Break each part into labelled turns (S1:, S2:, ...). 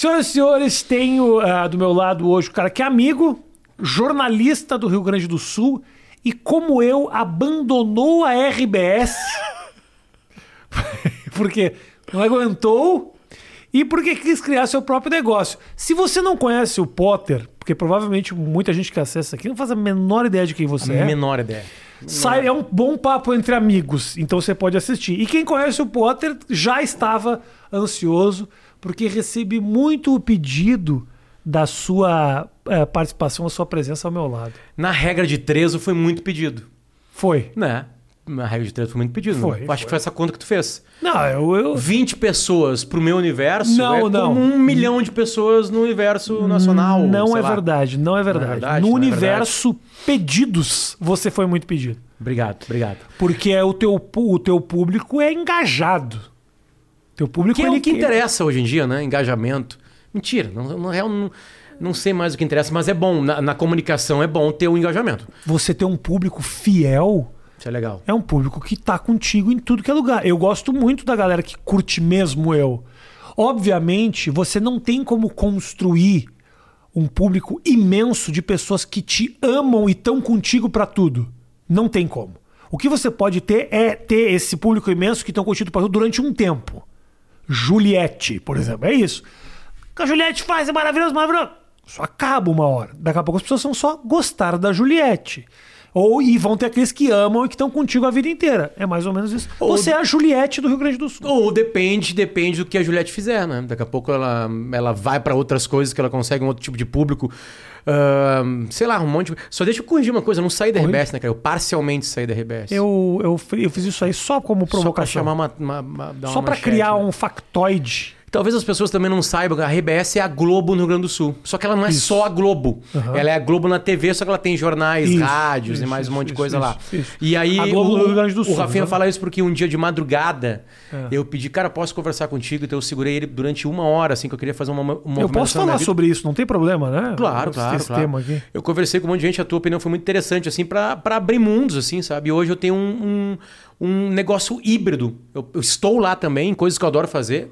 S1: Senhoras e senhores, tenho ah, do meu lado hoje o cara que é amigo, jornalista do Rio Grande do Sul e, como eu, abandonou a RBS porque não aguentou e porque quis criar seu próprio negócio. Se você não conhece o Potter, porque provavelmente muita gente que acessa aqui não faz a menor ideia de quem você é.
S2: Menor ideia.
S1: Sai, é um bom papo entre amigos, então você pode assistir. E quem conhece o Potter já estava ansioso, porque recebe muito o pedido da sua eh, participação, da sua presença ao meu lado.
S2: Na regra de três, foi muito pedido.
S1: Foi.
S2: Né? Na regra de três foi muito pedido.
S1: Foi,
S2: né? Acho que foi essa conta que tu fez.
S1: Não, eu. eu
S2: 20 pessoas pro meu universo
S1: Não,
S2: é
S1: não.
S2: como um milhão de pessoas no universo nacional.
S1: não é
S2: lá.
S1: verdade, não é verdade.
S2: verdade,
S1: no
S2: não é
S1: universo pedidos, você foi muito pedido.
S2: Obrigado, obrigado.
S1: Porque é o teu, o teu público é engajado. Teu público
S2: Que é o que interessa hoje em dia, né? Engajamento. Mentira, não, na real não, não sei mais o que interessa, mas é bom. Na, na comunicação é bom ter o engajamento.
S1: Você ter um público fiel
S2: Isso é legal.
S1: é um público que tá contigo em tudo que é lugar. Eu gosto muito da galera que curte mesmo eu. Obviamente, você não tem como construir um público imenso de pessoas que te amam e estão contigo pra tudo. Não tem como. O que você pode ter é ter esse público imenso que estão contigo pra tudo durante um tempo. Juliette, por exemplo, é isso. O que a Juliette faz é maravilhoso, maravilhoso. Só acaba uma hora. Daqui a pouco as pessoas vão só gostar da Juliette. Ou e vão ter aqueles que amam e que estão contigo a vida inteira. É mais ou menos isso.
S2: Ou-
S1: Você é a Juliette do Rio Grande do Sul.
S2: Ou depende, depende do que a Juliette fizer, né? Daqui a pouco ela, ela vai pra outras coisas que ela consegue um outro tipo de público. Sei lá, um monte de... Só deixa eu corrigir uma coisa, eu não saí da RBS, né, cara? Eu parcialmente saí da RBS.
S1: Eu, eu, eu fiz isso aí só como
S2: Só pra
S1: provocação.
S2: chamar uma... uma- uma-
S1: Só pra
S2: manchete,
S1: criar
S2: né?
S1: um factoide.
S2: Talvez as pessoas também não saibam que a RBS é a Globo no Rio Grande do Sul. Só que ela não é
S1: Isso.
S2: só a Globo.
S1: Aham.
S2: Ela é a Globo na TV, só que ela tem jornais,
S1: Isso,
S2: rádios
S1: isso,
S2: e mais um monte de coisa lá.
S1: isso.
S2: E aí
S1: A Globo
S2: o,
S1: do Rio Grande do
S2: o
S1: Sul,
S2: Rafinha
S1: né?
S2: fala isso porque um dia de madrugada
S1: É.
S2: eu pedi, cara, posso conversar contigo? Então eu segurei ele durante uma hora, assim, que eu queria fazer uma, uma
S1: Eu posso falar sobre isso, não tem problema, né?
S2: Claro, claro,
S1: esse
S2: claro.
S1: tema aqui.
S2: Eu conversei com um monte de gente, a tua opinião foi muito interessante, assim, pra pra abrir mundos, assim, sabe? E hoje eu tenho um, um, um negócio híbrido. Eu, eu estou lá também, coisas que eu adoro fazer.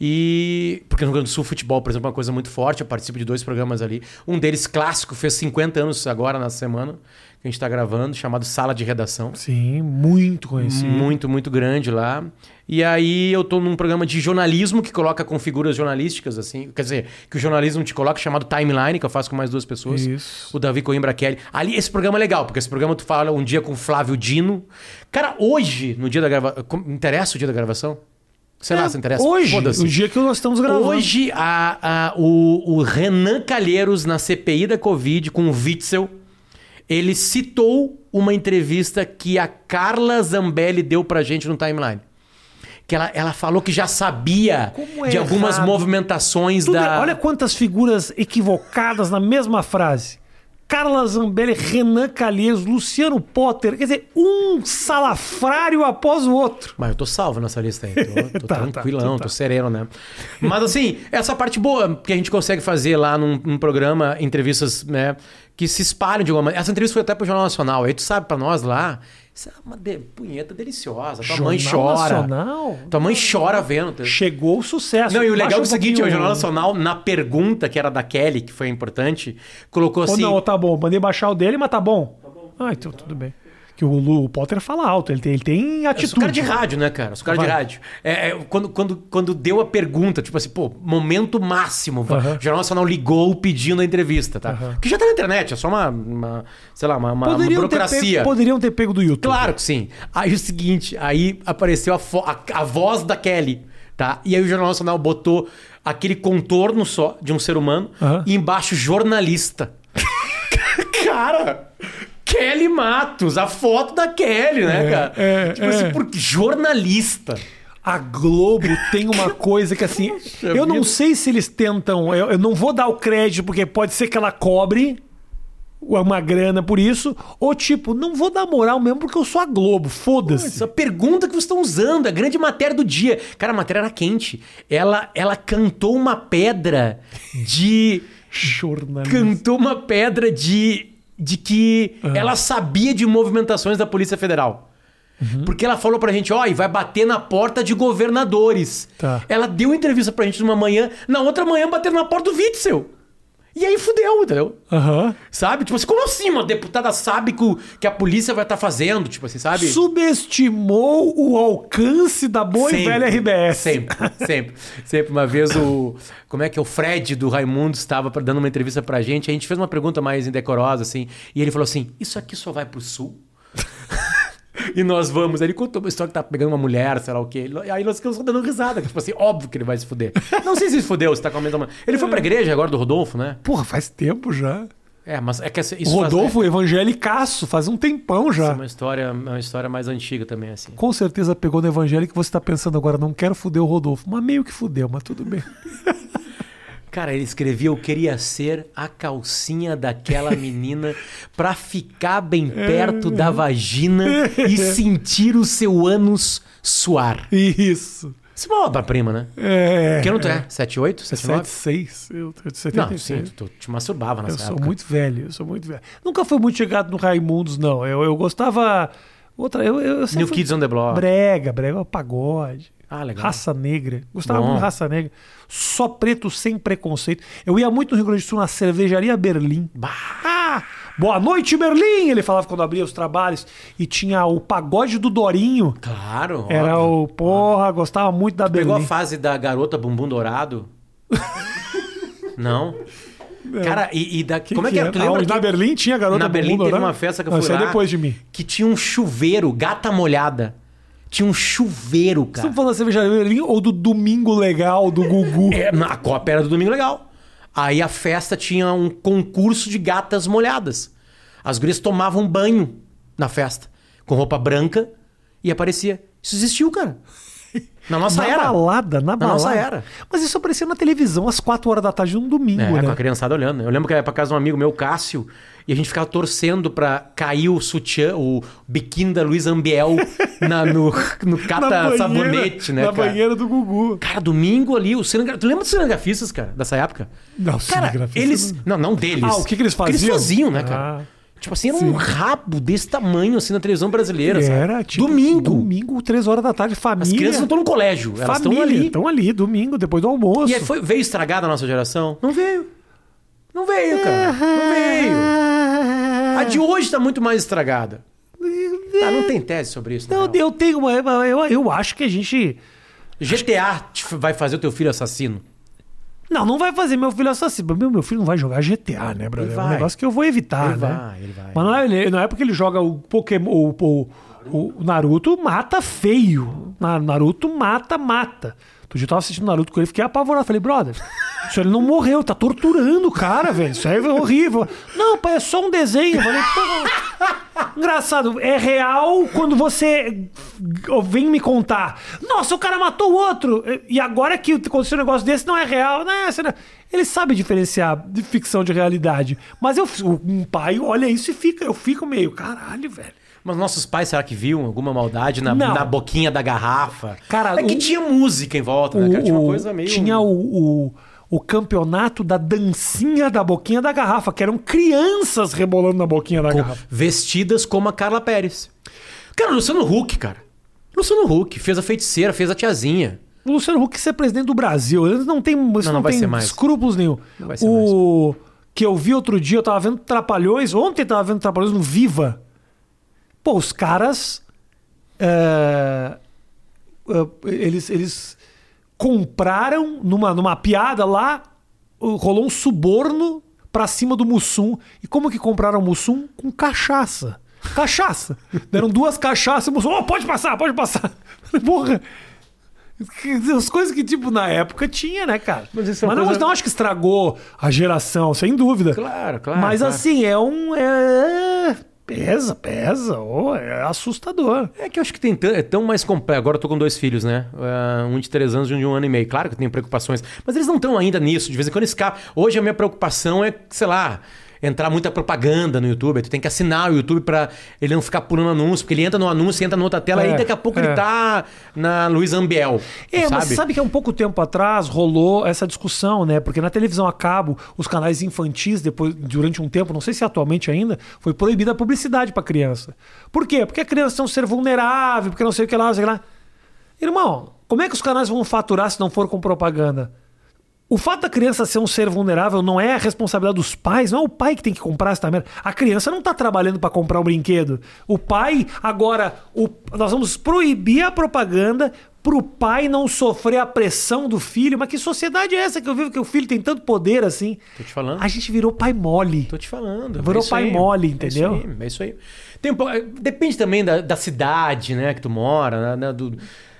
S2: E. Porque no Rio Grande do Sul, futebol, por exemplo, é uma coisa muito forte. Eu participo de dois programas ali. Um deles clássico, fez 50 anos agora na semana, que a gente tá gravando, chamado Sala de Redação.
S1: Sim, muito conhecido.
S2: Muito, muito grande lá. E aí eu tô num programa de jornalismo que coloca com figuras jornalísticas, assim. Quer dizer, que o jornalismo te coloca, chamado Timeline, que eu faço com mais duas pessoas.
S1: Isso.
S2: O Davi Coimbra Kelly. Ali, esse programa é legal, porque esse programa tu fala um dia com o Flávio Dino. Cara, hoje, no dia da gravação. Interessa o dia da gravação? Sei lá, se interessa.
S1: É, Hoje,
S2: Foda-se.
S1: o dia que nós estamos gravando.
S2: Hoje, a, a- o, o Renan Calheiros, na CPI da Covid, com o Witzel, ele citou uma entrevista que a Carla Zambelli deu pra gente no timeline. Que ela, ela falou que já sabia
S1: é
S2: de algumas
S1: errado.
S2: movimentações
S1: Tudo é-
S2: da.
S1: Olha quantas figuras equivocadas na mesma frase. Carla Zambelli, Renan Calheiros, Luciano Potter. Quer dizer, um salafrário após o outro.
S2: Mas eu tô salvo nessa lista aí. Tô, tô
S1: Tá, tá,
S2: tranquilão,
S1: tu tá.
S2: tô sereno, né? Mas assim, essa parte boa que a gente consegue fazer lá num, num programa, entrevistas, né? Que se espalham de alguma maneira. Essa entrevista foi até pro Jornal Nacional. Aí tu sabe, pra nós lá, isso é uma de- punheta deliciosa. Tua mãe
S1: Jornal
S2: chora.
S1: Nacional?
S2: Tua mãe chora vendo.
S1: Chegou o sucesso.
S2: Não, e o legal é o seguinte, o Jornal Nacional, na pergunta que era da Kelly, que foi importante, colocou
S1: Ou
S2: assim.
S1: não, tá bom. Mandei baixar o dele, mas tá bom. Ah, então tudo bem. Que o, Lu, o Potter fala alto, ele tem, ele tem
S2: Eu
S1: atitude.
S2: sou cara de rádio, né, cara? Eu sou cara de
S1: Vai.
S2: rádio. É, é, quando, quando, quando deu a pergunta, tipo assim, pô, momento máximo.
S1: Aham.
S2: O Jornal Nacional ligou pedindo a entrevista, tá? Que já tá na internet, é só uma, uma, sei lá, uma, uma- uma
S1: Poderiam ter,
S2: burocracia.
S1: pego, poderiam ter pego do YouTube.
S2: Claro que sim. Aí o seguinte, aí apareceu a, a, a voz da Kelly, tá? E aí o Jornal Nacional botou aquele contorno só de um ser humano e embaixo jornalista. cara, Kelly Matos, a foto da Kelly, né,
S1: É,
S2: cara?
S1: é,
S2: tipo
S1: é.
S2: assim, por jornalista.
S1: A Globo tem uma coisa que assim. eu não
S2: vida.
S1: sei se eles tentam. Eu, eu não vou dar o crédito, porque pode ser que ela cobre uma grana por isso. Ou tipo, não vou dar moral mesmo porque eu sou a Globo. Foda-se.
S2: Essa pergunta que vocês estão usando, a grande matéria do dia. Cara, a matéria era quente. Ela, ela cantou uma pedra de.
S1: Jornalista.
S2: cantou uma pedra de, de que ela sabia de movimentações da Polícia Federal. Porque ela falou pra gente, ó, e vai bater na porta de governadores.
S1: Tá.
S2: Ela deu entrevista pra gente numa manhã, na outra manhã bateram na porta do Witzel. E aí fudeu, entendeu?
S1: Aham.
S2: Sabe? Tipo assim, como assim uma deputada sabe que, que a polícia vai estar fazendo? Tipo assim, sabe?
S1: Subestimou o alcance da boa e velha RBS.
S2: Sempre, sempre. Sempre. Uma vez o. Como é que é? O Fred do Raimundo estava dando uma entrevista pra gente. A gente fez uma pergunta mais indecorosa, assim. E ele falou assim: Isso aqui só vai pro sul? E nós vamos. Ele contou uma história que tá pegando uma mulher, sei lá o quê. E aí nós ficamos dando risada. Tipo assim, óbvio que ele vai se fuder. Não sei se se fudeu, se tá comentando. Ele foi pra igreja agora do Rodolfo, né?
S1: Porra, faz tempo já.
S2: É, mas é que essa-
S1: O
S2: isso faz-
S1: Rodolfo evangelicaço, faz um tempão
S2: Isso é
S1: já.
S2: uma história, uma história mais antiga também, assim.
S1: Com certeza pegou no evangelho que você tá pensando agora, não quero fuder o Rodolfo. Mas meio que fudeu, mas tudo bem.
S2: Cara, ele escrevia: Eu queria ser a calcinha daquela menina pra ficar bem perto da vagina e sentir o seu ânus suar.
S1: Isso.
S2: Isso é uma obra-prima, né?
S1: É.
S2: Que ano tu é? 78? 79?
S1: 76. Eu tô de
S2: Não,
S1: 76.
S2: sim, tu, tu te masturbava nessa
S1: Eu sou
S2: época.
S1: muito velho, eu sou muito velho. Nunca fui muito chegado no Raimundos, não. Eu, eu gostava. Outra, eu, eu
S2: New Kids on the Block.
S1: Brega, brega, pagode.
S2: Ah, legal.
S1: Raça negra. Gostava
S2: Bom.
S1: muito de raça negra. Só preto sem preconceito. Eu ia muito no Rio Grande do Sul na cervejaria Berlim. Ah, boa noite, Berlim! Ele falava quando abria os trabalhos. E tinha o pagode do Dorinho.
S2: Claro.
S1: Era
S2: óbvio.
S1: o. Porra, gostava muito da
S2: Pegou a
S1: Berlim.
S2: fase da garota bumbum dourado? Não. Cara, e, e da. como é que era? Tu lembra?
S1: Aonde?
S2: que-
S1: Na Berlim tinha garota
S2: Na Berlim teve uma festa que eu
S1: Não,
S2: fui
S1: é
S2: lá.
S1: depois de mim.
S2: Que tinha um chuveiro, gata molhada. Tinha um chuveiro,
S1: Você
S2: cara.
S1: tá falando da cervejaria Berlim ou do Domingo Legal do Gugu?
S2: É, na a Copa era do Domingo Legal. Aí a festa tinha um concurso de gatas molhadas. As gurias tomavam banho na festa, com roupa branca, e aparecia. Isso existiu, cara. Na nossa
S1: na
S2: era.
S1: balada, na
S2: Na
S1: balada.
S2: nossa era.
S1: Mas isso aparecia na televisão às 4 horas da tarde num domingo,
S2: É, com
S1: né?
S2: a criançada olhando. Eu lembro que eu ia pra casa de um amigo meu, Cássio, e a gente ficava torcendo pra cair o sutiã, o biquíni da Luiz Ambiel na, no, no cata-sabonete, né,
S1: Na
S2: cara?
S1: banheira do Gugu.
S2: Cara, domingo ali, o cinegra... Tu lembra dos cinegrafistas, cara, dessa época?
S1: Não,
S2: Cara, eles...
S1: não-
S2: Não, deles.
S1: Ah, o que que eles
S2: O que eles
S1: faziam?
S2: faziam, né, cara?
S1: Ah.
S2: Tipo assim, era
S1: Sim.
S2: um rabo desse tamanho, assim, na televisão brasileira, sabe?
S1: Era tipo
S2: Domingo.
S1: Domingo, 3 horas da tarde, família.
S2: As crianças não estão no colégio, elas estão
S1: família,
S2: ali.
S1: Estão ali, domingo, depois do almoço.
S2: E aí foi, veio estragada a nossa geração? Não veio. Não veio, cara. Não veio. A de hoje tá muito mais estragada. Tá, não tem tese sobre isso.
S1: Não, eu tenho uma. Eu, eu acho que a gente.
S2: GTA vai fazer o teu filho assassino.
S1: Não, não vai fazer meu filho assassino. Meu, meu filho não vai jogar GTA, né, brother? É um negócio que eu vou evitar,
S2: Ele
S1: né?
S2: vai, ele vai.
S1: Mas não é, não é porque ele joga o Pokémon. O, o, o Naruto mata feio. Na- Naruto mata, mata. Outro dia eu tava assistindo Naruto com ele, fiquei apavorado. Falei, brother, isso ele não morreu, tá torturando o cara, velho. Isso aí é horrível. Não, pai, é só um desenho. Eu falei, pô. Engraçado, é real quando você vem me contar. Nossa, o cara matou o outro. E agora que aconteceu um negócio desse, não é real. Não- Ele sabe diferenciar de ficção de realidade. Mas eu, um pai olha isso e fica, eu fico meio, caralho, velho.
S2: Mas nossos pais, será que viam alguma maldade na, na boquinha da garrafa?
S1: Cara,
S2: é que
S1: o-
S2: tinha música em volta, né? cara? Tinha uma coisa meio.
S1: Tinha o, o, o campeonato da dancinha da boquinha da garrafa, que eram crianças rebolando na boquinha da
S2: com-
S1: garrafa.
S2: vestidas como a Carla Pérez. Cara, Luciano Huck, cara. Luciano Huck fez a feiticeira, fez a tiazinha.
S1: O Luciano Huck ser presidente do Brasil, eles não tem, isso não,
S2: não vai
S1: tem
S2: ser mais.
S1: escrúpulos nenhum.
S2: Não vai ser
S1: o que eu vi outro dia, eu tava vendo Trapalhões, ontem eu tava vendo Trapalhões no Viva. Pô, os caras. é, é, eles, eles compraram numa, numa piada lá, rolou um suborno pra cima do Mussum. E como que compraram o Mussum? Com cachaça. Cachaça. Deram duas cachaças e o Mussum, oh, pode passar, pode passar. Porra. As coisas que, tipo, na época tinha, né, cara?
S2: Mas isso é uma
S1: não,
S2: coisa-
S1: não acho que estragou a geração, sem dúvida.
S2: Claro, claro.
S1: Mas
S2: claro.
S1: assim, é um. É... Pesa, pesa. oh, é assustador.
S2: É que eu acho que tem tão, é tão mais complexo. Agora eu tô com dois filhos, né? É, um de três anos e um de um ano e meio. Claro que eu tenho preocupações, mas eles não estão ainda nisso. De vez em quando escapa. Hoje a minha preocupação é, sei lá, entrar muita propaganda no YouTube. Tu tem que assinar o YouTube pra ele não ficar pulando anúncio, porque ele entra no anúncio, entra na outra tela,
S1: É,
S2: aí daqui a pouco
S1: é.
S2: ele tá na Luiz Ambiel.
S1: É,
S2: sabe?
S1: mas sabe que há um pouco tempo atrás rolou essa discussão, né? Porque na televisão a cabo, os canais infantis, depois, durante um tempo, não sei se atualmente ainda, foi proibida a publicidade pra criança. Por quê? Porque a criança é um ser vulnerável, porque não sei o que lá, não sei o que lá. Irmão, como é que os canais vão faturar se não for com propaganda? O fato da criança ser um ser vulnerável não é a responsabilidade dos pais, não é o pai que tem que comprar essa merda. A criança não tá trabalhando para comprar um brinquedo. O pai, agora, o- nós vamos proibir a propaganda pro pai não sofrer a pressão do filho. Mas que sociedade é essa que eu vivo que o filho tem tanto poder assim?
S2: Tô te falando.
S1: A gente virou pai mole.
S2: Tô te falando.
S1: Virou
S2: é
S1: pai
S2: aí.
S1: mole,
S2: É
S1: entendeu?
S2: isso aí. É isso aí. Tem depende também da, da cidade, né, que tu mora, né, do...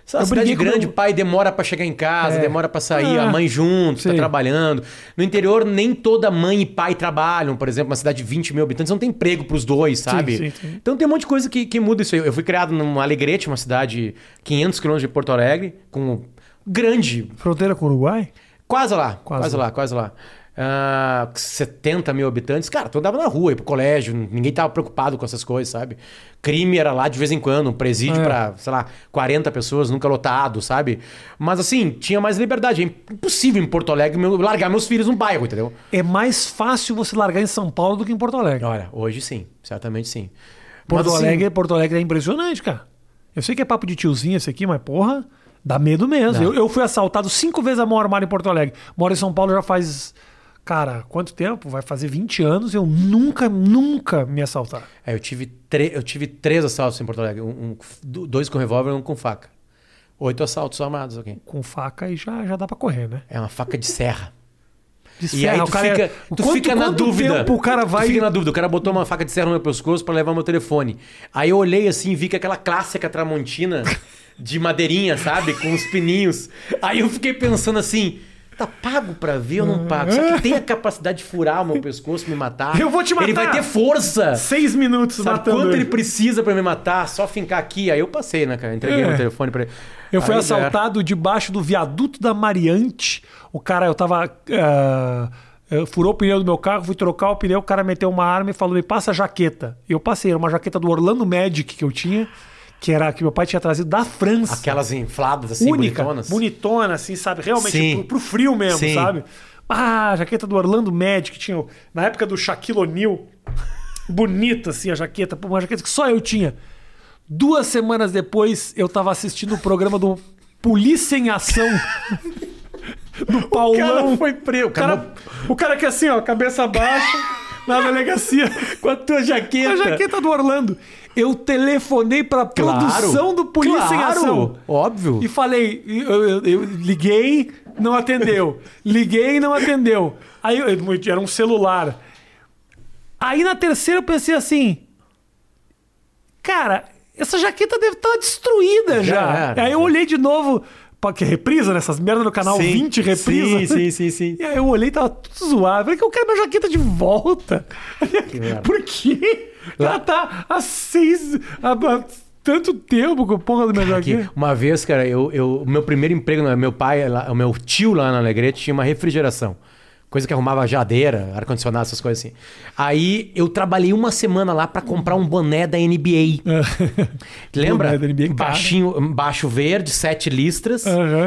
S2: Se é uma
S1: Eu
S2: cidade grande,
S1: meu-
S2: o pai demora pra chegar em casa,
S1: É.
S2: demora pra sair,
S1: Ah,
S2: a mãe junto, tá
S1: sei.
S2: trabalhando. No interior, nem toda mãe e pai trabalham. Por exemplo, uma cidade de 20 mil habitantes não tem emprego pros dois, sabe?
S1: sim, sim.
S2: Então tem um monte de coisa que, que muda isso aí. Eu fui criado num Alegrete, uma cidade 500 quilômetros de Porto Alegre, com grande
S1: Fronteira com o Uruguai?
S2: Quase lá,
S1: Quase
S2: quase, lá, quase lá. Ah, 70 mil habitantes. Cara, tu andava na rua, ia pro colégio, ninguém tava preocupado com essas coisas, sabe? Crime era lá de vez em quando, um presídio
S1: É.
S2: pra, sei lá, 40 pessoas, nunca lotado, sabe? Mas assim, tinha mais liberdade. É impossível em Porto Alegre meu- largar meus filhos no bairro, entendeu?
S1: É mais fácil você largar em São Paulo do que em Porto Alegre.
S2: Olha, hoje sim, certamente sim.
S1: Porto
S2: Mas, assim,
S1: Alegre, Porto Alegre é impressionante, cara. Eu sei que é papo de tiozinho esse aqui, mas porra, dá medo mesmo. Eu, eu fui assaltado cinco vezes a mão armada em Porto Alegre. Moro em São Paulo já faz. Cara, quanto tempo? Vai fazer 20 anos e eu nunca, nunca me assaltaram.
S2: É, eu, tive eu tive três assaltos em Porto Alegre. Um, um- dois com revólver e um com faca. Oito assaltos armados, ok?
S1: Com faca e já, já dá pra correr, né?
S2: É uma faca de serra.
S1: De
S2: E
S1: serra,
S2: aí
S1: o
S2: tu
S1: cara é-
S2: fica, tu
S1: quanto-
S2: fica na dúvida.
S1: tempo o cara vai.
S2: Tu fica na dúvida. O cara botou uma faca de serra no meu pescoço pra levar meu telefone. Aí eu olhei assim e vi que aquela clássica tramontina de madeirinha, sabe? Com os pininhos. Aí eu fiquei pensando assim. Tá pago pra ver ou não pago? Só que tem a capacidade de furar o meu pescoço, me matar.
S1: Eu vou te
S2: Ele
S1: matar.
S2: vai ter força.
S1: Seis minutos
S2: Sabe
S1: matando
S2: quanto
S1: ele.
S2: ele precisa pra me matar? Só fincar aqui. Aí eu passei, né, cara? Entreguei
S1: É.
S2: meu telefone pra ele.
S1: Eu fui
S2: Aí era.
S1: assaltado debaixo do viaduto da Mariante. O cara, eu tava. ah, eu furou o pneu do meu carro, fui trocar o pneu, o cara meteu uma arma e falou: me passa a jaqueta. Eu passei, era uma jaqueta do Orlando Magic que eu tinha, que era que meu pai tinha trazido da França.
S2: Aquelas infladas assim,
S1: única,
S2: bonitonas.
S1: bonitona, assim, sabe? Realmente
S2: Sim.
S1: pro, pro frio mesmo,
S2: Sim.
S1: sabe? Ah, a jaqueta do Orlando Magic, tinha o- na época do Shaquille O'Neal. Bonita, assim, a jaqueta. Uma jaqueta que só eu tinha. Duas semanas depois, eu tava assistindo o programa do Polícia em Ação. do Paulão.
S2: foi preso.
S1: O cara, o cara que assim, ó, cabeça baixa, na delegacia.
S2: com a tua jaqueta.
S1: A jaqueta do Orlando. Eu telefonei pra produção do Polícia em
S2: Claro,
S1: Ação.
S2: Óbvio.
S1: E falei, eu, eu- eu liguei, não atendeu. Liguei, não atendeu. Aí eu- era um celular. Aí na terceira eu pensei assim, cara, essa jaqueta deve estar destruída já.
S2: Já.
S1: Aí eu olhei de novo, que reprisa nessas merdas no canal
S2: Sim,
S1: 20 reprisa.
S2: sim, sim, sim, sim.
S1: E aí eu olhei e tava tudo zoado. Falei que eu quero minha jaqueta de volta.
S2: merda.
S1: Por quê? Ela tá há seis. Há, tanto tempo com porra da minha
S2: Que
S1: jaqueta.
S2: uma vez, cara, eu, eu, o meu primeiro emprego, né, meu pai, lá- o meu tio lá na Alegrete tinha uma refrigeração. Coisa que arrumava geladeira, ar-condicionado, essas coisas assim. Aí eu trabalhei uma semana lá pra comprar um boné da NBA. Lembra?
S1: Boné da NBA, cara.
S2: Baixinho, baixo verde, sete listras,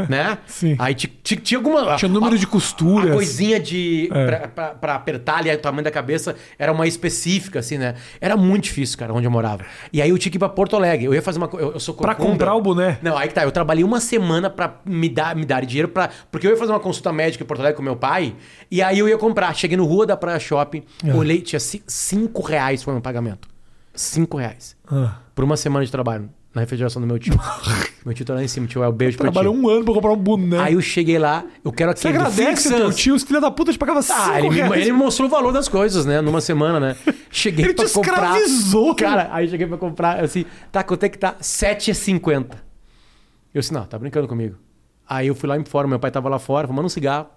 S2: né?
S1: Sim.
S2: Aí ti- ti- tinha alguma...
S1: Tinha número de costuras.
S2: A coisinha de...
S1: É.
S2: Pra, pra- pra apertar ali o tamanho da cabeça era uma específica, assim, né? Era muito difícil, cara, onde eu morava. E aí eu tinha que ir pra Porto Alegre. Eu ia fazer uma... Eu, eu sou
S1: Pra
S2: corcunda.
S1: comprar o boné.
S2: Não, aí que tá. Eu trabalhei uma semana pra me dar, me dar dinheiro pra. Porque eu ia fazer uma consulta médica em Porto Alegre com meu pai. E aí eu ia comprar. Cheguei no Rua da Praia Shopping,
S1: É.
S2: olhei, tinha ci- cinco reais foi meu pagamento. Cinco reais.
S1: Ah.
S2: Por uma semana de trabalho. Na refrigeração do meu tio. meu tio tá lá em cima, tio. É o beijo pra
S1: Trabalhou um ano pra comprar um boné.
S2: Aí eu cheguei lá, eu quero
S1: Você
S2: aquele do
S1: agradece teu tio, esse filho da puta te pagava 5
S2: Ah, ele me,
S1: reais.
S2: ele me mostrou o valor das coisas, né? Numa semana, né? Cheguei
S1: Ele
S2: pra
S1: te
S2: comprar.
S1: escravizou.
S2: Cara, aí cheguei pra comprar, assim, tá, quanto é que tá? 7,50. Eu disse, não, tá brincando comigo. Aí eu fui lá em fora, meu pai tava lá fora, fumando um cigarro.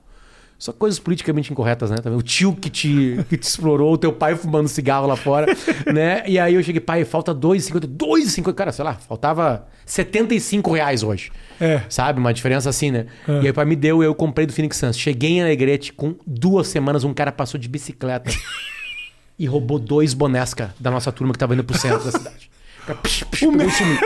S2: Só coisas politicamente incorretas, né? O tio que te, que te explorou, o teu pai fumando cigarro lá fora, né? E aí eu cheguei, pai, falta 2,50. 2,50, cara, sei lá, faltava 75 reais hoje.
S1: É.
S2: Sabe? Uma diferença assim, né? E aí o pai me deu, eu comprei do Phoenix Suns. Cheguei em Alegrete com duas semanas, um cara passou de bicicleta. e roubou dois bonés, cara, da nossa turma que tava indo pro centro da cidade. Cara, psh, psh, e sumiu.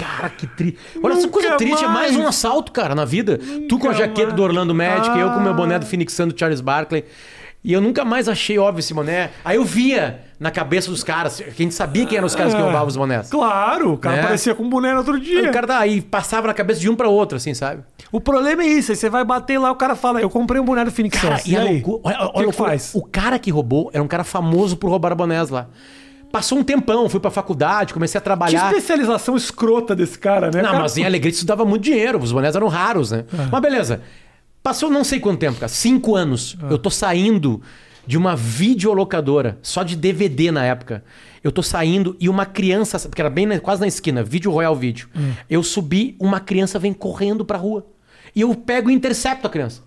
S2: Cara, que triste. Olha essa
S1: Nunca
S2: coisa triste, é mais
S1: mais.
S2: um assalto, cara, na vida. tu com a
S1: Nunca
S2: jaqueta
S1: mais.
S2: do Orlando Magic, eu com o meu boné do
S1: Ah.
S2: Phoenix Sun do Charles Barkley. E eu nunca mais achei óbvio esse boné. Aí eu via na cabeça dos caras, que a gente sabia quem eram os caras que
S1: É.
S2: roubavam os bonés.
S1: Claro, o cara
S2: Né?
S1: aparecia com um boné no outro dia.
S2: O cara tá aí, passava na cabeça de um pra outro, assim, sabe?
S1: O problema é isso, aí você vai bater lá, o cara fala, eu comprei um boné do Phoenix Suns.
S2: e a
S1: aí?
S2: loucura, olha,
S1: O que
S2: olha
S1: que
S2: loucura.
S1: faz?
S2: O cara que roubou era um cara famoso por roubar bonés lá. Passou um tempão, fui pra faculdade, comecei a
S1: Que
S2: trabalhar.
S1: especialização escrota desse cara, né?
S2: Não,
S1: Cara,
S2: mas em Alegrete isso dava muito dinheiro, os bonés eram raros, né?
S1: É.
S2: Mas beleza. Passou não sei quanto tempo, cara, cinco anos.
S1: É.
S2: Eu tô saindo de uma videolocadora, só de DVD na época. Eu tô saindo e uma criança, porque era bem na- quase na esquina, Vídeo Royal Vídeo.
S1: Hum.
S2: Eu subi, uma criança vem correndo pra rua. E eu pego e intercepto a criança.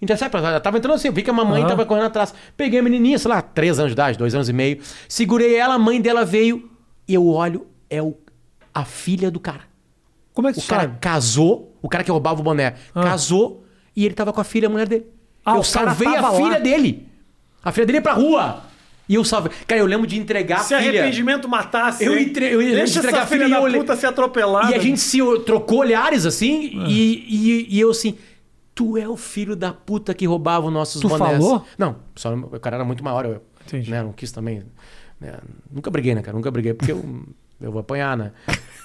S2: Intercepta, ela tava entrando assim, eu vi que a mamãe
S1: Aham.
S2: tava correndo atrás. Peguei a menininha, sei lá, três anos de idade, dois anos e meio. Segurei ela, a mãe dela veio. Eu olho, é o, a filha do cara.
S1: Como é que
S2: O cara
S1: sabe?
S2: casou, o cara que roubava o boné,
S1: Ah.
S2: casou e ele tava com a filha, a mulher dele.
S1: Ah,
S2: eu salvei a
S1: tava lá.
S2: filha dele. A filha dele ia pra rua. E eu salvei. Cara, eu lembro de entregar
S1: Se
S2: a filha.
S1: arrependimento matasse.
S2: Eu entre- eu lembro de entregar
S1: essa
S2: a filha
S1: filha
S2: e
S1: da
S2: olhei-
S1: puta ser atropelada.
S2: E a gente se trocou olhares assim,
S1: Ah.
S2: e, e, e eu assim. Tu é o filho da puta que roubava os nossos
S1: Tu
S2: bonés.
S1: falou?
S2: Não, só, o cara era muito maior. Eu
S1: Entendi.
S2: né, não quis também. né, nunca briguei, né, cara? Nunca briguei, porque eu, eu vou apanhar, né?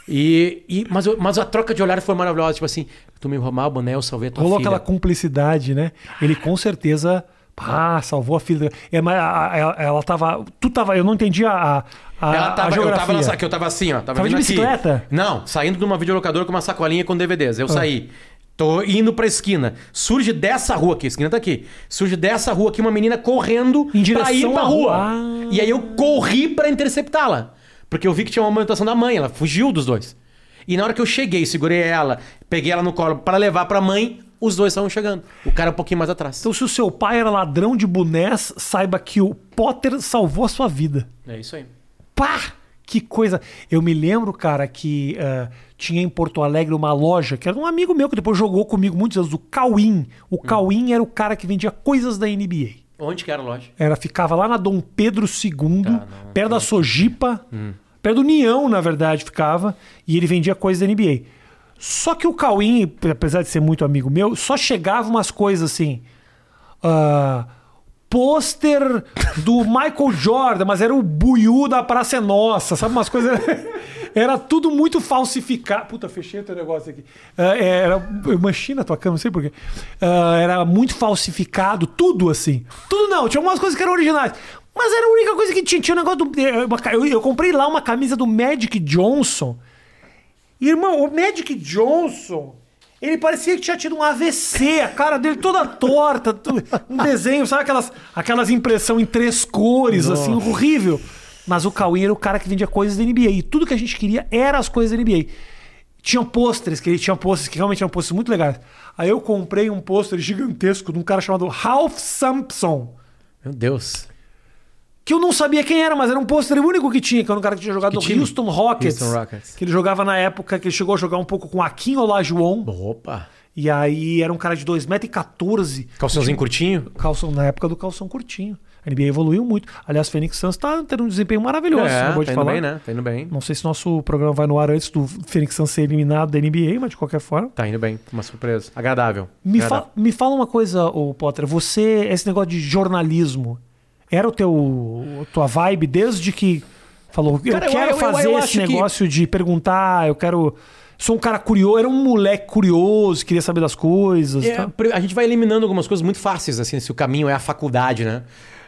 S2: E, e, mas, eu- mas a troca de olhares foi maravilhosa. Tipo assim, tu me roubava o boné, eu salvei a tua
S1: Rolou
S2: filha.
S1: aquela cumplicidade, né? Ele com certeza. Ah, salvou a filha. É, mas a- a- ela, ela tava. Tu tava. Eu não entendi a, a,
S2: Ela
S1: a
S2: tava, eu
S1: geografia.
S2: tava, na, que eu tava assim, ó. Tava,
S1: Tava de
S2: vindo aqui.
S1: bicicleta?
S2: Não, saindo de uma videolocadora com uma sacolinha com DVDs.
S1: Ah.
S2: Eu saí. Tô indo pra esquina. Surge dessa rua aqui, a esquina tá aqui. Surge dessa rua aqui uma menina correndo
S1: Em
S2: pra ir pra rua.
S1: rua.
S2: E aí eu corri pra interceptá-la. Porque eu vi que tinha uma movimentação da mãe, ela fugiu dos dois. E na hora que eu cheguei, segurei ela, peguei ela no colo pra levar pra mãe, os dois estavam chegando. O cara um pouquinho mais atrás.
S1: Então, se o seu pai era ladrão de bonés, saiba que o Potter salvou a sua vida.
S2: É isso aí.
S1: Pá! Que coisa. Eu me lembro, cara, que eh, tinha em Porto Alegre uma loja que era um amigo meu que depois jogou comigo muitos anos, o Cauim. O Cauim era o cara que vendia coisas da NBA.
S2: Onde que era a loja?
S1: Era, ficava lá na Dom Pedro II,
S2: Tá, não,
S1: perto da Sojipa, perto do União, na verdade, ficava, e ele vendia coisas da NBA. Só que o Cauim, apesar de ser muito amigo meu, só chegava umas coisas assim. ah, pôster do Michael Jordan, mas era o buiú da Praça é Nossa, sabe? Umas coisas. Era tudo muito falsificado. Puta, fechei o teu negócio aqui. Ah, era. Eu manchei na tua cama, não sei porquê. Ah, era muito falsificado, tudo assim. Tudo não, tinha algumas coisas que eram originais. Mas era a única coisa que tinha. Tinha um negócio do. ca- Eu, eu comprei lá uma camisa do Magic Johnson. Irmão, o Magic Johnson, ele parecia que tinha tido um AVC, a cara dele toda torta, um desenho, sabe aquelas, aquelas impressão em três cores, assim, horrível. Mas o Cauê era o cara que vendia coisas da NBA. E tudo que a gente queria era as coisas da NBA. Tinham pôsteres, que ele tinha pôsteres que realmente eram pôsteres muito legais. Aí eu comprei um pôster gigantesco de um cara chamado Ralph Sampson.
S2: Meu Deus.
S1: Que eu não sabia quem era, mas era um pôster único que tinha, que era um cara que tinha jogado
S2: Que
S1: no
S2: time?
S1: Houston Rockets.
S2: Houston Rockets.
S1: Que ele jogava na época que ele chegou a jogar um pouco com Akin Olajuwon.
S2: Opa.
S1: E aí era um cara de 2,14m.
S2: Calçãozinho curtinho?
S1: Calção, na época do calção curtinho. A NBA evoluiu muito. Aliás, Phoenix Suns tá tendo um desempenho maravilhoso.
S2: É,
S1: acabou
S2: tá indo
S1: falar.
S2: bem, né? Tá indo bem.
S1: Não sei se nosso programa vai no ar antes do Phoenix Suns ser eliminado da NBA, mas de qualquer forma.
S2: Tá indo bem. Uma surpresa. Agradável.
S1: Me,
S2: Agradável.
S1: fa- me fala uma coisa, ô Potter. Você, esse negócio de jornalismo, era o teu tua vibe desde que falou, eu
S2: Cara,
S1: quero
S2: eu- eu-
S1: fazer
S2: eu
S1: esse
S2: acho que-
S1: negócio de perguntar, eu quero. Sou um cara curioso, era um moleque curioso, queria saber das coisas.
S2: É,
S1: tá?
S2: a gente vai eliminando algumas coisas muito fáceis, assim, se o caminho é a faculdade, né?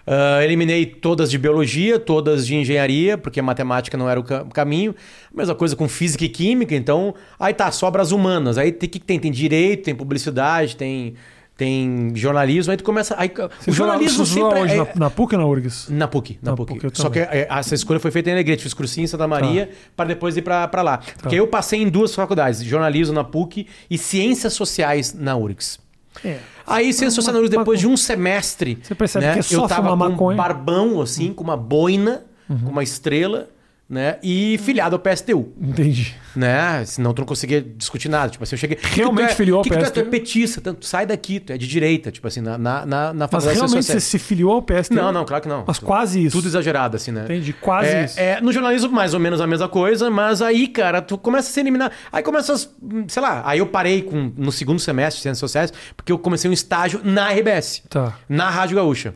S2: Ah, eliminei todas de biologia, todas de engenharia, porque matemática não era o ca- caminho. Mesma coisa com física e química, então aí tá, sobra as humanas. Aí tem que tem? Tem direito, tem publicidade, tem, tem jornalismo, aí tu começa. Aí,
S1: Você
S2: o jornalismo
S1: você
S2: sempre
S1: onde?
S2: é,
S1: Na, na PUC ou na URGS?
S2: Na PUC, na,
S1: Na
S2: PUC.
S1: PUC,
S2: Só que é, essa escolha foi feita em Alegrete. Fiz cursinho em Santa Maria para depois ir para lá.
S1: Tá.
S2: Porque eu passei em duas faculdades: jornalismo na PUC e ciências sociais na URGS.
S1: É.
S2: Aí, ciências sociais na URGS, depois de um semestre.
S1: Você percebe que é só
S2: eu tava com um
S1: maconha. Uhum.
S2: barbão, assim, com uma boina, com uma estrela. Né? E filiado ao PSTU.
S1: Entendi.
S2: Né? Senão tu não conseguia discutir nada. Tipo assim, eu cheguei.
S1: Realmente
S2: que é,
S1: filiou ao
S2: que que tu é?
S1: PSTU?
S2: Tu é petista, tanto, tu sai daqui, tu é de direita, tipo assim, na, na, na, na
S1: Mas realmente você se filiou ao PSTU?
S2: Não, não, claro que não.
S1: Mas quase isso.
S2: Tudo exagerado, assim, né?
S1: Entendi, quase
S2: é,
S1: isso.
S2: é, no jornalismo, mais ou menos a mesma coisa, mas aí, cara, tu começa a se eliminar. Aí começa, as, sei lá, aí eu parei com, no segundo semestre de Ciências Sociais, porque eu comecei um estágio na RBS,
S1: Tá.
S2: na Rádio Gaúcha.